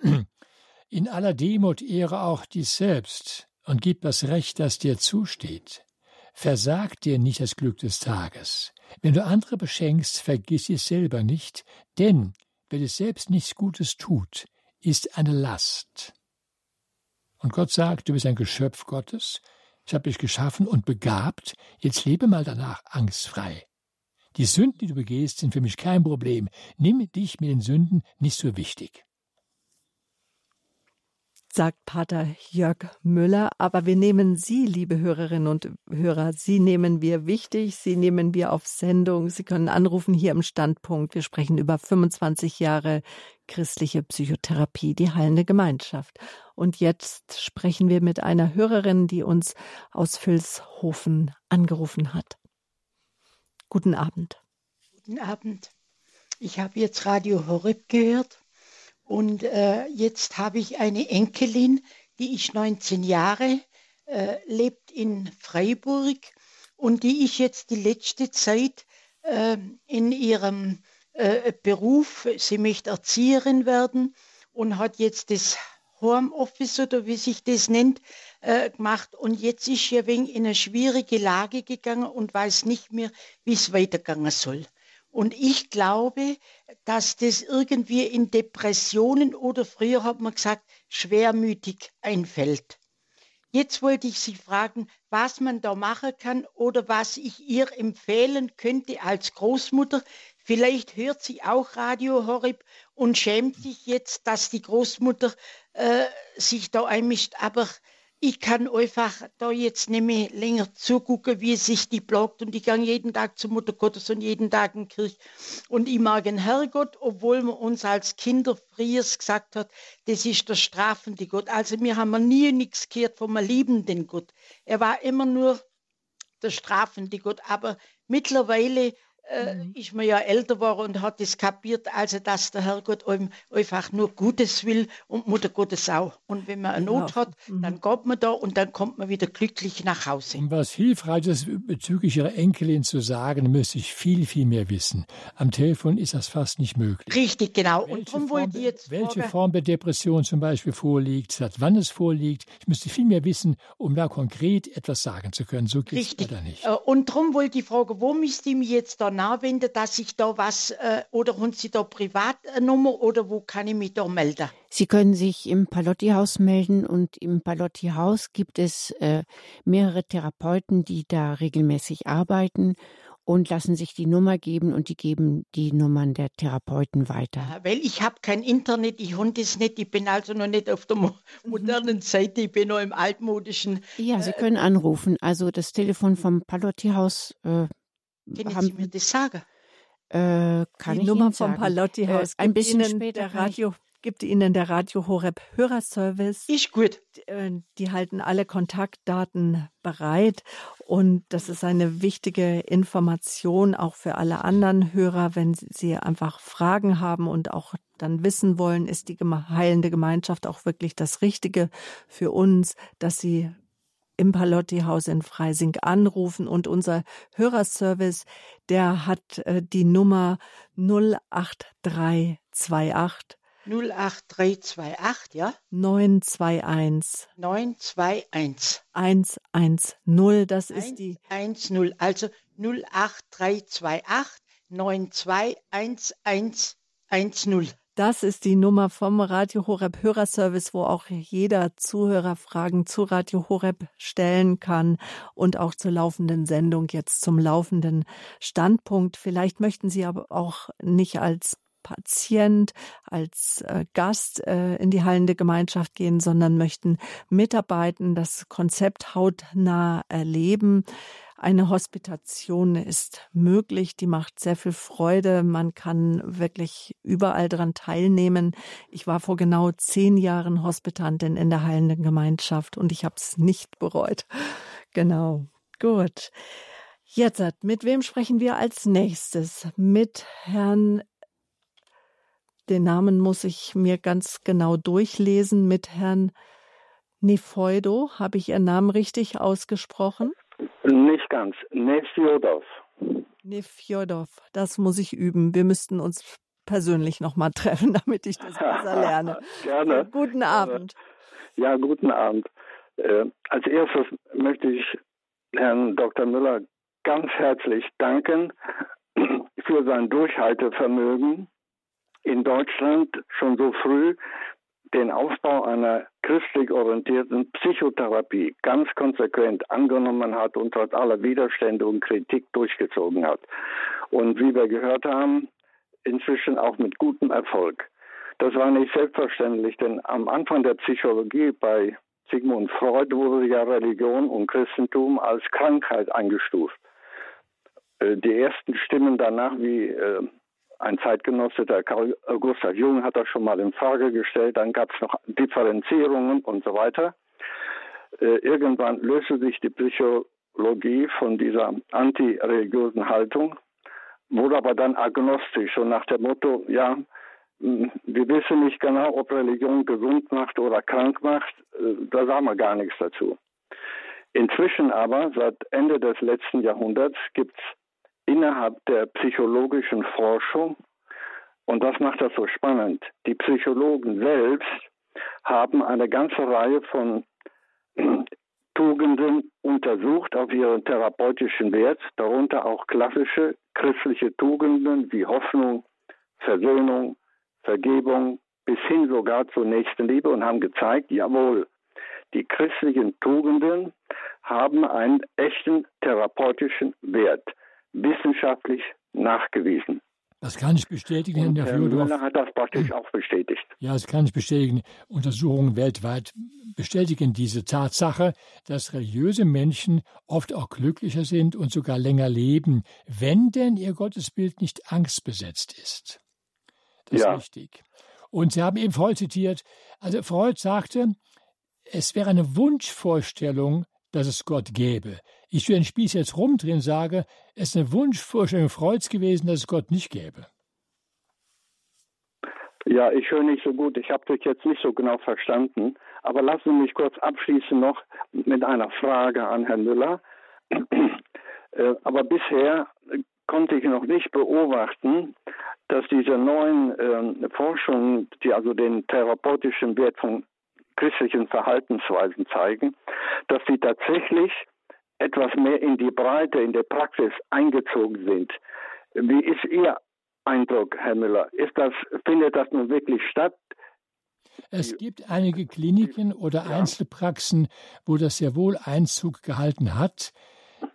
Speaker 3: In aller Demut ehre auch dies selbst und gib das Recht, das dir zusteht. Versag dir nicht das Glück des Tages. Wenn du andere beschenkst, vergiss es selber nicht, denn wer es selbst nichts Gutes tut, ist eine Last. Und Gott sagt, du bist ein Geschöpf Gottes, ich habe dich geschaffen und begabt, jetzt lebe mal danach angstfrei. Die Sünden, die du begehst, sind für mich kein Problem. Nimm dich mit den Sünden nicht so wichtig
Speaker 1: sagt Pater Jörg Müller. Aber wir nehmen Sie, liebe Hörerinnen und Hörer, Sie nehmen wir wichtig, Sie nehmen wir auf Sendung. Sie können anrufen hier im Standpunkt. Wir sprechen über 25 Jahre christliche Psychotherapie, die heilende Gemeinschaft. Und jetzt sprechen wir mit einer Hörerin, die uns aus Vilshofen angerufen hat. Guten Abend.
Speaker 8: Guten Abend. Ich habe jetzt Radio Horeb gehört und äh, jetzt habe ich eine Enkelin, die ist 19 Jahre, äh, lebt in Freiburg und die ich jetzt die letzte Zeit äh, in ihrem äh, Beruf, sie möchte Erzieherin werden und hat jetzt das Homeoffice oder wie sich das nennt, äh, gemacht. Und jetzt ist sie wegen in eine schwierige Lage gegangen und weiß nicht mehr, wie es weitergehen soll. Und ich glaube, dass das irgendwie in Depressionen oder früher hat man gesagt, schwermütig einfällt. Jetzt wollte ich Sie fragen, was man da machen kann oder was ich ihr empfehlen könnte als Großmutter. Vielleicht hört sie auch Radio Horeb und schämt sich jetzt, dass die Großmutter äh, sich da einmischt. Aber ich kann einfach da jetzt nicht mehr länger zugucken, wie sich die blockt. Und ich gehe jeden Tag zur Mutter Gottes und jeden Tag in die Kirche. Und ich mag den Herrgott, obwohl man uns als Kinder früher gesagt hat, das ist der strafende Gott. Also wir haben nie nichts gehört vom liebenden Gott. Er war immer nur der strafende Gott. Aber mittlerweile äh, mhm. ist man ja älter geworden und hat es kapiert, also dass der Herrgott einem einfach nur Gutes will und Mutter Gottes auch. Und wenn man eine Not genau. hat, mhm. dann geht man da und dann kommt man wieder glücklich nach Hause.
Speaker 3: Um was Hilfreiches bezüglich Ihrer Enkelin zu sagen, müsste ich viel, viel mehr wissen. Am Telefon ist das fast nicht möglich.
Speaker 8: Richtig, genau.
Speaker 3: Welche und darum wollte ich jetzt Welche fragen, Form der Depression zum Beispiel vorliegt, seit wann es vorliegt. Ich müsste viel mehr wissen, um da konkret etwas sagen zu können. So geht es leider nicht. Äh,
Speaker 8: und darum wollte ich fragen, wo müsste ich mich jetzt da anwenden, dass ich da was, äh, oder haben Sie da Privatnummer oder wo kann ich mich da melden?
Speaker 2: Sie können sich im Palotti-Haus melden und im Palotti-Haus gibt es äh, mehrere Therapeuten, die da regelmäßig arbeiten und lassen sich die Nummer geben und die geben die Nummern der Therapeuten weiter.
Speaker 8: Ja, weil ich habe kein Internet, ich habe das nicht, ich bin also noch nicht auf der mo mhm. modernen Seite, ich bin noch im altmodischen.
Speaker 2: Ja, Sie äh, können anrufen. Also das Telefon vom Palotti-Haus. Äh,
Speaker 8: können haben, Sie mir das sagen?
Speaker 2: Äh, kann
Speaker 1: die
Speaker 2: ich
Speaker 1: Nummer
Speaker 2: Ihnen
Speaker 1: vom Palotti-Haus.
Speaker 2: Äh, ein bisschen
Speaker 1: Ihnen
Speaker 2: später.
Speaker 1: Der Radio gibt Ihnen der Radio Horeb Hörerservice.
Speaker 8: Ist gut.
Speaker 1: Die, äh, die halten alle Kontaktdaten bereit und das ist eine wichtige Information auch für alle anderen Hörer, wenn sie einfach Fragen haben und auch dann wissen wollen, ist die heilende Gemeinschaft auch wirklich das Richtige für uns, dass sie im Palotti-Haus in Freising anrufen und unser Hörerservice, der hat äh, die Nummer 08328
Speaker 8: 08328, ja?
Speaker 1: 921.
Speaker 8: 921.
Speaker 1: 110, das ist die.
Speaker 8: 110, also 08328 921110.
Speaker 1: Das ist die Nummer vom Radio Horeb Hörerservice, wo auch jeder Zuhörer Fragen zu Radio Horeb stellen kann und auch zur laufenden Sendung jetzt zum laufenden Standpunkt. Vielleicht möchten Sie aber auch nicht als Patient, als äh, Gast äh, in die heilende Gemeinschaft gehen, sondern möchten mitarbeiten, das Konzept hautnah erleben. Eine Hospitation ist möglich, die macht sehr viel Freude. Man kann wirklich überall daran teilnehmen. Ich war vor genau zehn Jahren Hospitantin in der heilenden Gemeinschaft und ich habe es nicht bereut. Genau, gut. Jetzt, mit wem sprechen wir als nächstes? Mit Herrn den Namen muss ich mir ganz genau durchlesen mit Herrn Nefeudo. Habe ich Ihren Namen richtig ausgesprochen?
Speaker 9: Nicht ganz. Nefjodov.
Speaker 1: Nefjodov, das muss ich üben. Wir müssten uns persönlich nochmal treffen, damit ich das besser lerne.
Speaker 9: Gerne.
Speaker 1: Guten Abend.
Speaker 9: Ja, guten Abend. Äh, als erstes möchte ich Herrn Dr. Müller ganz herzlich danken für sein Durchhaltevermögen in Deutschland schon so früh den Aufbau einer christlich orientierten Psychotherapie ganz konsequent angenommen hat und trotz aller Widerstände und Kritik durchgezogen hat. Und wie wir gehört haben, inzwischen auch mit gutem Erfolg. Das war nicht selbstverständlich, denn am Anfang der Psychologie bei Sigmund Freud wurde ja Religion und Christentum als Krankheit eingestuft. Äh, die ersten Stimmen danach, wie äh, ein Zeitgenosse, der Karl Gustav Jung, hat das schon mal in Frage gestellt. Dann gab es noch Differenzierungen und so weiter. Äh, irgendwann löste sich die Psychologie von dieser antireligiösen Haltung, wurde aber dann agnostisch und nach dem Motto, ja, wir wissen nicht genau, ob Religion gesund macht oder krank macht. Äh, da sagen wir gar nichts dazu. Inzwischen aber, seit Ende des letzten Jahrhunderts, gibt es innerhalb der psychologischen Forschung, und das macht das so spannend, die Psychologen selbst haben eine ganze Reihe von Tugenden untersucht auf ihren therapeutischen Wert, darunter auch klassische christliche Tugenden wie Hoffnung, Versöhnung, Vergebung bis hin sogar zur Nächstenliebe und haben gezeigt, jawohl, die christlichen Tugenden haben einen echten therapeutischen Wert wissenschaftlich nachgewiesen.
Speaker 3: Das kann ich bestätigen,
Speaker 9: Und Herr Fjodorov. Müller hat das praktisch auch bestätigt.
Speaker 3: Ja, das kann ich bestätigen. Untersuchungen weltweit bestätigen diese Tatsache, dass religiöse Menschen oft auch glücklicher sind und sogar länger leben, wenn denn ihr Gottesbild nicht angstbesetzt ist. Das ja. ist wichtig. Und Sie haben eben Freud zitiert. Also Freud sagte, es wäre eine Wunschvorstellung, dass es Gott gäbe. Ich will den Spieß jetzt rumdrehen sage, es ist eine Wunschvorstellung Freuds gewesen, dass es Gott nicht gäbe.
Speaker 9: Ja, ich höre nicht so gut. Ich habe dich jetzt nicht so genau verstanden. Aber lassen Sie mich kurz abschließen noch mit einer Frage an Herrn Müller. Äh, aber bisher konnte ich noch nicht beobachten, dass diese neuen äh, Forschungen, die also den therapeutischen Wert von christlichen Verhaltensweisen zeigen, dass sie tatsächlich etwas mehr in die Breite, in der Praxis eingezogen sind. Wie ist Ihr Eindruck, Herr Müller? Ist das, findet das nun wirklich statt?
Speaker 3: Es gibt einige Kliniken oder Einzelpraxen, wo das sehr wohl Einzug gehalten hat.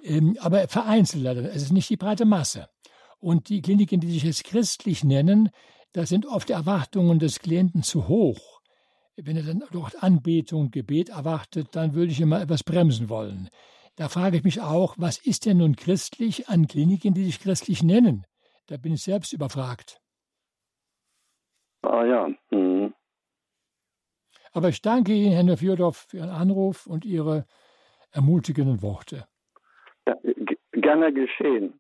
Speaker 3: Ähm, aber vereinzelt leider. Es ist nicht die breite Masse. Und die Kliniken, die sich jetzt christlich nennen, da sind oft die Erwartungen des Klienten zu hoch. Wenn er dann dort Anbetung und Gebet erwartet, dann würde ich immer etwas bremsen wollen. Da frage ich mich auch, was ist denn nun christlich an Kliniken, die sich christlich nennen? Da bin ich selbst überfragt.
Speaker 9: Ah ja. Mhm.
Speaker 3: Aber ich danke Ihnen, Herr Fjordorf, für Ihren Anruf und Ihre ermutigenden Worte.
Speaker 9: Ja, gerne geschehen.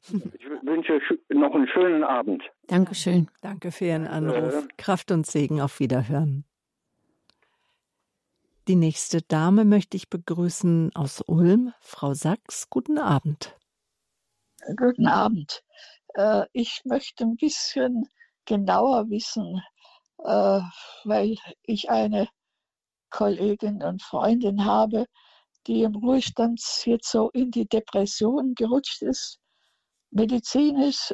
Speaker 9: Ich wünsche noch einen schönen Abend.
Speaker 2: Dankeschön.
Speaker 1: Danke für Ihren Anruf. Äh. Kraft und Segen auf Wiederhören. Die nächste Dame möchte ich begrüßen aus Ulm, Frau Sachs. Guten Abend.
Speaker 10: Guten Abend. Äh, ich möchte ein bisschen genauer wissen, äh, weil ich eine Kollegin und Freundin habe, die im Ruhestand jetzt so in die Depression gerutscht ist, medizinisch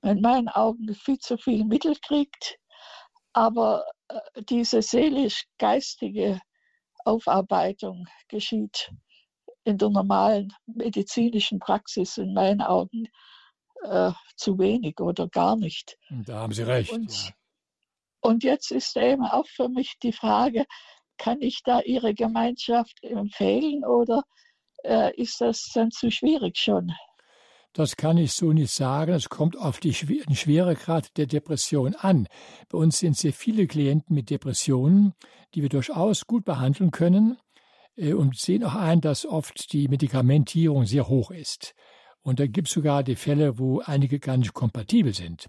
Speaker 10: in meinen Augen viel zu viel Mittel kriegt, aber äh, diese seelisch-geistige Aufarbeitung geschieht in der normalen medizinischen Praxis in meinen Augen äh, zu wenig oder gar nicht.
Speaker 3: Da haben Sie recht.
Speaker 10: Und,
Speaker 3: ja.
Speaker 10: und jetzt ist eben auch für mich die Frage, kann ich da Ihre Gemeinschaft empfehlen oder äh, ist das dann zu schwierig schon?
Speaker 3: Das kann ich so nicht sagen. Es kommt auf den Schweregrad der Depression an. Bei uns sind sehr viele Klienten mit Depressionen, die wir durchaus gut behandeln können äh, und sehen auch ein, dass oft die Medikamentierung sehr hoch ist. Und da gibt es sogar die Fälle, wo einige gar nicht kompatibel sind.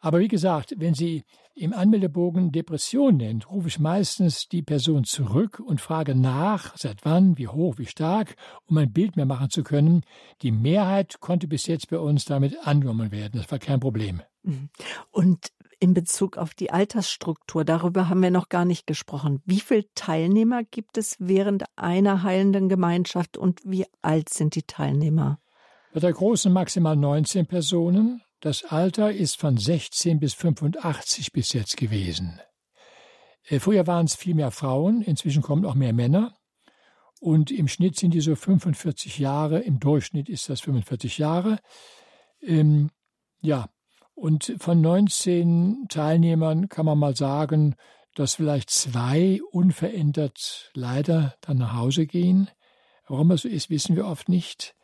Speaker 3: Aber wie gesagt, wenn Sie im Anmeldebogen Depression nennt, rufe ich meistens die Person zurück und frage nach, seit wann, wie hoch, wie stark, um ein Bild mehr machen zu können. Die Mehrheit konnte bis jetzt bei uns damit angenommen werden. Das war kein Problem.
Speaker 1: Mhm. Und in Bezug auf die Altersstruktur, darüber haben wir noch gar nicht gesprochen. Wie viele Teilnehmer gibt es während einer heilenden Gemeinschaft und wie alt sind die Teilnehmer?
Speaker 3: Bei der großen maximal 19 Personen, das Alter ist von 16 bis 85 bis jetzt gewesen. Äh, früher waren es viel mehr Frauen, inzwischen kommen auch mehr Männer. Und im Schnitt sind die so 45 Jahre, im Durchschnitt ist das 45 Jahre. Ähm, ja, und von 19 Teilnehmern kann man mal sagen, dass vielleicht zwei unverändert leider dann nach Hause gehen. Warum das so ist, wissen wir oft nicht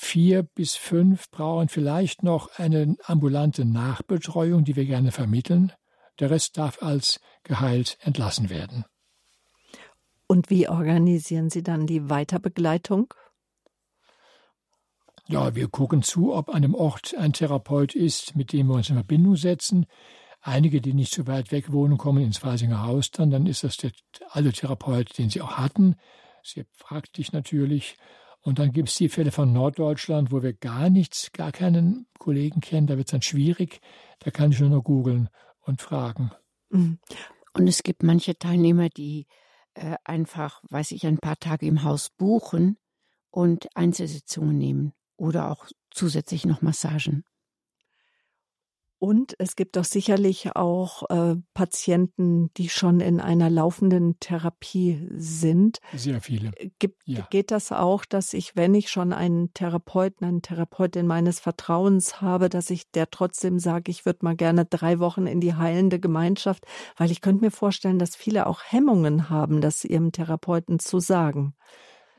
Speaker 3: vier bis fünf brauchen vielleicht noch eine ambulante Nachbetreuung, die wir gerne vermitteln. Der Rest darf als geheilt entlassen werden.
Speaker 1: Und wie organisieren Sie dann die Weiterbegleitung?
Speaker 3: Ja, wir gucken zu, ob an dem Ort ein Therapeut ist, mit dem wir uns in Verbindung setzen. Einige, die nicht so weit weg wohnen, kommen ins Weisinger Haus dann. Dann ist das der alte Therapeut, den sie auch hatten. Sehr praktisch natürlich. Und dann gibt es die Fälle von Norddeutschland, wo wir gar nichts, gar keinen Kollegen kennen. Da wird es dann schwierig. Da kann ich nur noch googeln und fragen.
Speaker 2: Mhm. Und es gibt manche Teilnehmer, die äh, einfach, weiß ich, ein paar Tage im Haus buchen und Einzelsitzungen nehmen oder auch zusätzlich noch Massagen.
Speaker 1: Und es gibt doch sicherlich auch äh, Patienten, die schon in einer laufenden Therapie sind.
Speaker 3: Sehr viele.
Speaker 1: Äh, gibt, ja. Geht das auch, dass ich, wenn ich schon einen Therapeuten, eine Therapeutin meines Vertrauens habe, dass ich der trotzdem sage, ich würde mal gerne drei Wochen in die heilende Gemeinschaft, weil ich könnte mir vorstellen, dass viele auch Hemmungen haben, das ihrem Therapeuten zu sagen.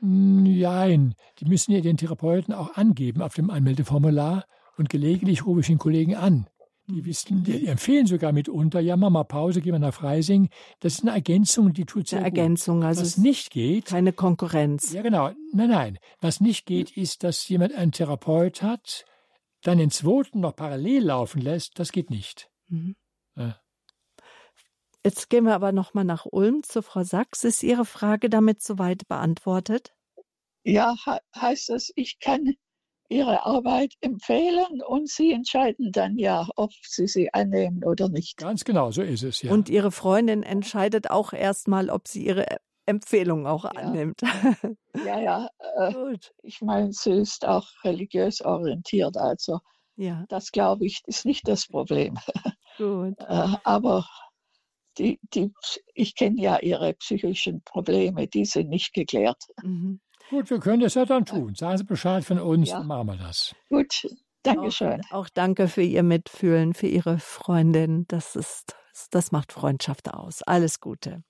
Speaker 3: Nein, die müssen ja den Therapeuten auch angeben auf dem Anmeldeformular und gelegentlich rufe ich den Kollegen an die, wissen, die empfehlen sogar mitunter, ja, Mama, Pause, gehen wir nach Freising. Das ist eine Ergänzung, die tut sehr
Speaker 1: eine Ergänzung,
Speaker 3: gut.
Speaker 1: also
Speaker 3: Was nicht geht.
Speaker 1: Keine Konkurrenz.
Speaker 3: Ja, genau. Nein, nein. Was nicht geht, ist, dass jemand einen Therapeut hat, dann den zweiten noch parallel laufen lässt. Das geht nicht. Mhm.
Speaker 1: Ja. Jetzt gehen wir aber nochmal nach Ulm zu Frau Sachs. Ist Ihre Frage damit soweit beantwortet?
Speaker 10: Ja, heißt das, ich kann ihre Arbeit empfehlen und sie entscheiden dann ja, ob sie sie annehmen oder nicht.
Speaker 3: Ganz genau, so ist es ja.
Speaker 1: Und ihre Freundin entscheidet auch erstmal, ob sie ihre Empfehlung auch
Speaker 10: ja.
Speaker 1: annimmt.
Speaker 10: Ja, ja. Äh, Gut. Ich meine, sie ist auch religiös orientiert, also ja. das glaube ich ist nicht das Problem.
Speaker 1: Gut.
Speaker 10: Äh, aber die, die, ich kenne ja ihre psychischen Probleme, die sind nicht geklärt.
Speaker 1: Mhm.
Speaker 3: Gut, wir können das ja dann tun. Sagen Sie Bescheid von uns, ja. dann machen wir das.
Speaker 10: Gut, Dankeschön.
Speaker 1: Auch, auch danke für Ihr Mitfühlen, für Ihre Freundin. Das ist, das macht Freundschaft aus. Alles Gute.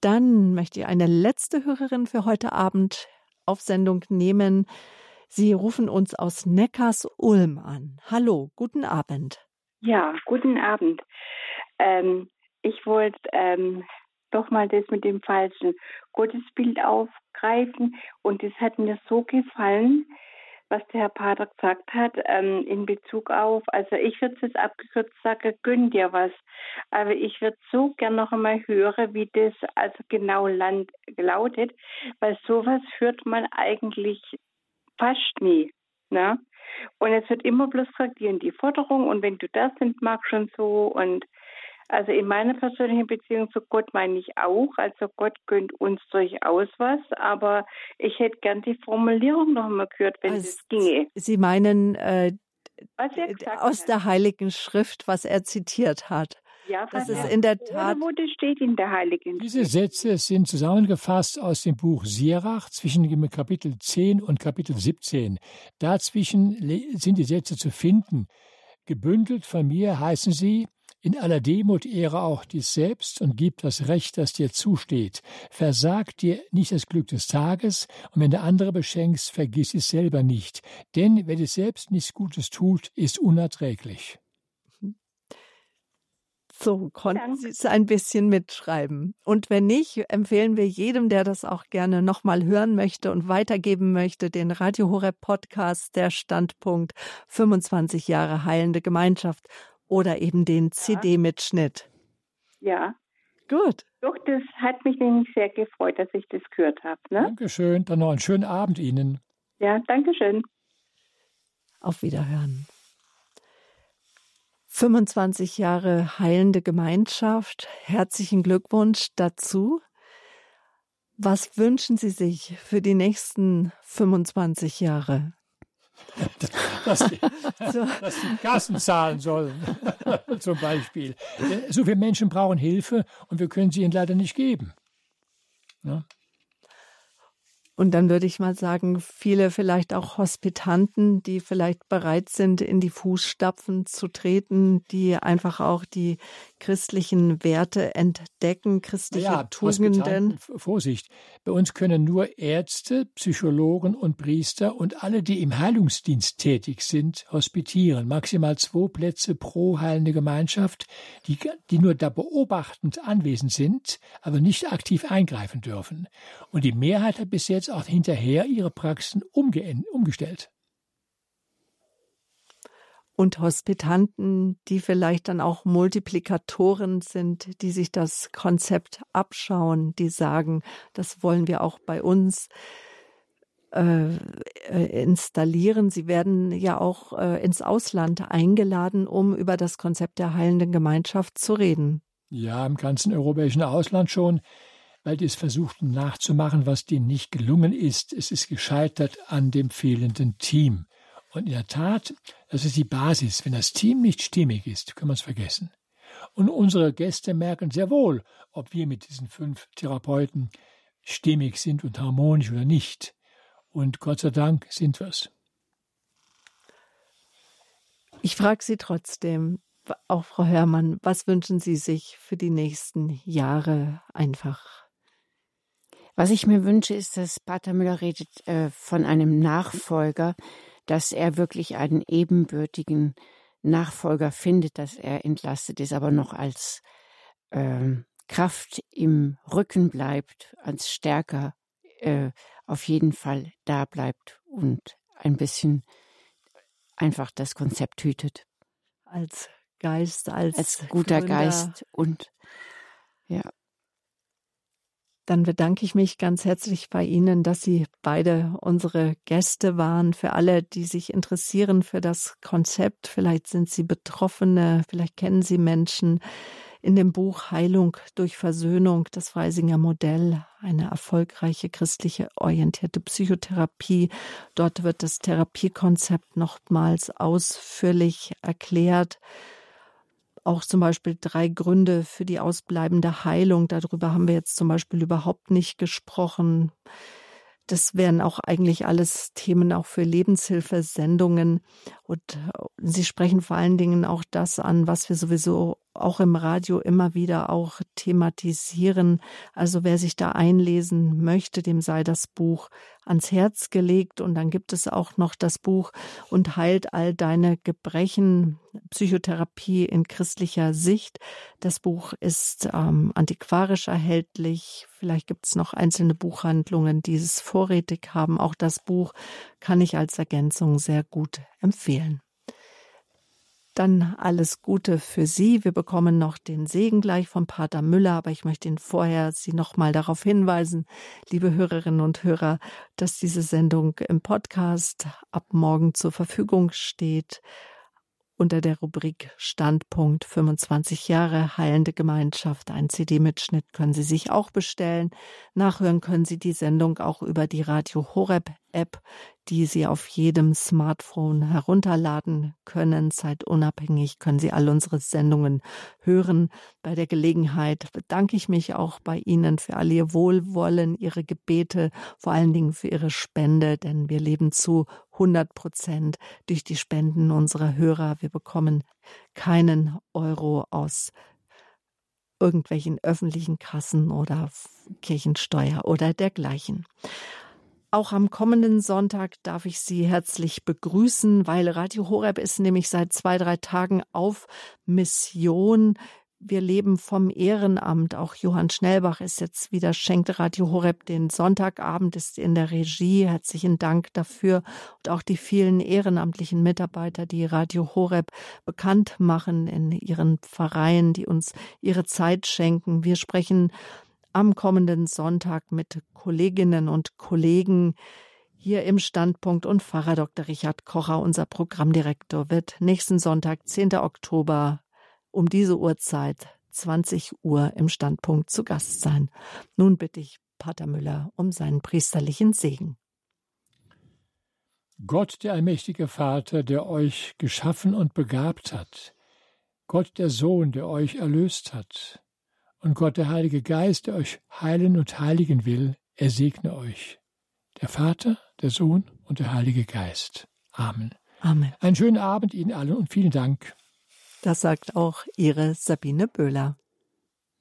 Speaker 1: Dann möchte ich eine letzte Hörerin für heute Abend auf Sendung nehmen. Sie rufen uns aus Neckars-Ulm an. Hallo, guten Abend.
Speaker 11: Ja, guten Abend. Ähm, ich wollte ähm, doch mal das mit dem falschen Gottesbild aufgreifen und es hat mir so gefallen, was der Herr Pater gesagt hat ähm, in Bezug auf, also ich würde es jetzt abgekürzt sagen, gönn dir was. Aber ich würde so gern noch einmal hören, wie das also genau land, lautet, weil sowas hört man eigentlich fast nie. Ne? Und es wird immer bloß gesagt, die die Forderung und wenn du das sind, mag schon so und also in meiner persönlichen Beziehung zu Gott meine ich auch. Also Gott gönnt uns durchaus was, aber ich hätte gern die Formulierung noch mal gehört, wenn also es ginge.
Speaker 1: Sie meinen äh, aus hat. der Heiligen Schrift, was er zitiert hat. Ja, das ist in der Tat.
Speaker 11: Wo das steht in der Heiligen
Speaker 3: Diese Sätze sind zusammengefasst aus dem Buch Sirach zwischen Kapitel 10 und Kapitel 17. Dazwischen sind die Sätze zu finden. Gebündelt von mir heißen sie, in aller Demut ehre auch dich selbst und gib das Recht, das dir zusteht. Versag dir nicht das Glück des Tages, und wenn der andere beschenkst, vergiss es selber nicht. Denn wer dir selbst nichts Gutes tut, ist unerträglich.
Speaker 1: So konnten Sie es ein bisschen mitschreiben. Und wenn nicht, empfehlen wir jedem, der das auch gerne nochmal hören möchte und weitergeben möchte, den Radio Horeb Podcast, der Standpunkt 25 Jahre heilende Gemeinschaft oder eben den CD-Mitschnitt.
Speaker 11: Ja.
Speaker 1: Gut.
Speaker 11: Doch, das hat mich nämlich sehr gefreut, dass ich das gehört habe. Ne?
Speaker 3: Dankeschön. Dann noch einen schönen Abend Ihnen.
Speaker 11: Ja, Dankeschön.
Speaker 1: Auf Wiederhören. 25 Jahre heilende Gemeinschaft. Herzlichen Glückwunsch dazu. Was wünschen Sie sich für die nächsten 25 Jahre?
Speaker 3: Dass, die, so. dass die Kassen zahlen sollen, zum Beispiel. So viele Menschen brauchen Hilfe und wir können sie ihnen leider nicht geben. Ja?
Speaker 1: Und dann würde ich mal sagen, viele vielleicht auch Hospitanten, die vielleicht bereit sind, in die Fußstapfen zu treten, die einfach auch die christlichen Werte entdecken, christliche ja, Tugenden.
Speaker 3: Vorsicht, bei uns können nur Ärzte, Psychologen und Priester und alle, die im Heilungsdienst tätig sind, hospitieren. Maximal zwei Plätze pro heilende Gemeinschaft, die, die nur da beobachtend anwesend sind, aber nicht aktiv eingreifen dürfen. Und die Mehrheit hat bis jetzt jetzt auch hinterher ihre Praxen umgestellt.
Speaker 1: Und Hospitanten, die vielleicht dann auch Multiplikatoren sind, die sich das Konzept abschauen, die sagen, das wollen wir auch bei uns äh, äh installieren. Sie werden ja auch äh, ins Ausland eingeladen, um über das Konzept der heilenden Gemeinschaft zu reden.
Speaker 3: Ja, im ganzen europäischen Ausland schon weil die es versuchten nachzumachen, was denen nicht gelungen ist. Es ist gescheitert an dem fehlenden Team. Und in der Tat, das ist die Basis. Wenn das Team nicht stimmig ist, können wir es vergessen. Und unsere Gäste merken sehr wohl, ob wir mit diesen fünf Therapeuten stimmig sind und harmonisch oder nicht. Und Gott sei Dank sind wir es.
Speaker 1: Ich frage Sie trotzdem, auch Frau Hörmann, was wünschen Sie sich für die nächsten Jahre einfach?
Speaker 2: Was ich mir wünsche, ist, dass Pater Müller redet äh, von einem Nachfolger, dass er wirklich einen ebenbürtigen Nachfolger findet, dass er entlastet ist, aber noch als äh, Kraft im Rücken bleibt, als Stärker äh, auf jeden Fall da bleibt und ein bisschen einfach das Konzept hütet.
Speaker 1: Als Geist, als,
Speaker 2: als guter Gründer. Geist und ja.
Speaker 1: Dann bedanke ich mich ganz herzlich bei Ihnen, dass Sie beide unsere Gäste waren. Für alle, die sich interessieren für das Konzept, vielleicht sind Sie Betroffene, vielleicht kennen Sie Menschen. In dem Buch Heilung durch Versöhnung, das Freisinger Modell, eine erfolgreiche christliche orientierte Psychotherapie. Dort wird das Therapiekonzept nochmals ausführlich erklärt auch zum Beispiel drei Gründe für die ausbleibende Heilung. Darüber haben wir jetzt zum Beispiel überhaupt nicht gesprochen. das wären auch eigentlich alles Themen auch für Lebenshilfesendungen. Und äh, Sie sprechen vor allen Dingen auch das an, was wir sowieso auch im Radio immer wieder auch thematisieren. Also wer sich da einlesen möchte, dem sei das Buch ans Herz gelegt. Und dann gibt es auch noch das Buch und heilt all deine Gebrechen, Psychotherapie in christlicher Sicht. Das Buch ist ähm, antiquarisch erhältlich. Vielleicht gibt es noch einzelne Buchhandlungen, die es vorrätig haben. Auch das Buch kann ich als Ergänzung sehr gut empfehlen. Dann alles Gute für Sie. Wir bekommen noch den Segen gleich vom Pater Müller, aber ich möchte Ihnen vorher Sie noch mal darauf hinweisen, liebe Hörerinnen und Hörer, dass diese Sendung im Podcast ab morgen zur Verfügung steht unter der Rubrik Standpunkt 25 Jahre heilende Gemeinschaft. Ein CD-Mitschnitt können Sie sich auch bestellen. Nachhören können Sie die Sendung auch über die Radio Horeb App, die Sie auf jedem Smartphone herunterladen können. Zeitunabhängig können Sie all unsere Sendungen hören. Bei der Gelegenheit bedanke ich mich auch bei Ihnen für all Ihr Wohlwollen, Ihre Gebete, vor allen Dingen für Ihre Spende, denn wir leben zu 100 Prozent durch die Spenden unserer Hörer. Wir bekommen keinen Euro aus irgendwelchen öffentlichen Kassen oder Kirchensteuer oder dergleichen. Auch am kommenden Sonntag darf ich Sie herzlich begrüßen, weil Radio Horeb ist nämlich seit zwei, drei Tagen auf Mission. Wir leben vom Ehrenamt. Auch Johann Schnellbach ist jetzt wieder, schenkt Radio Horeb den Sonntagabend, ist in der Regie. Herzlichen Dank dafür. Und auch die vielen ehrenamtlichen Mitarbeiter, die Radio Horeb bekannt machen in ihren Pfarreien, die uns ihre Zeit schenken. Wir sprechen am kommenden Sonntag mit Kolleginnen und Kollegen hier im Standpunkt und Pfarrer Dr. Richard Kocher, unser Programmdirektor, wird nächsten Sonntag, 10. Oktober, um diese Uhrzeit, 20 Uhr im Standpunkt zu Gast sein. Nun bitte ich Pater Müller um seinen priesterlichen Segen.
Speaker 3: Gott, der allmächtige Vater, der euch geschaffen und begabt hat, Gott, der Sohn, der euch erlöst hat, und Gott, der Heilige Geist, der euch heilen und heiligen will, er segne euch. Der Vater, der Sohn und der Heilige Geist. Amen.
Speaker 1: Amen.
Speaker 3: Einen schönen Abend Ihnen allen und vielen Dank.
Speaker 1: Das sagt auch Ihre Sabine Böhler.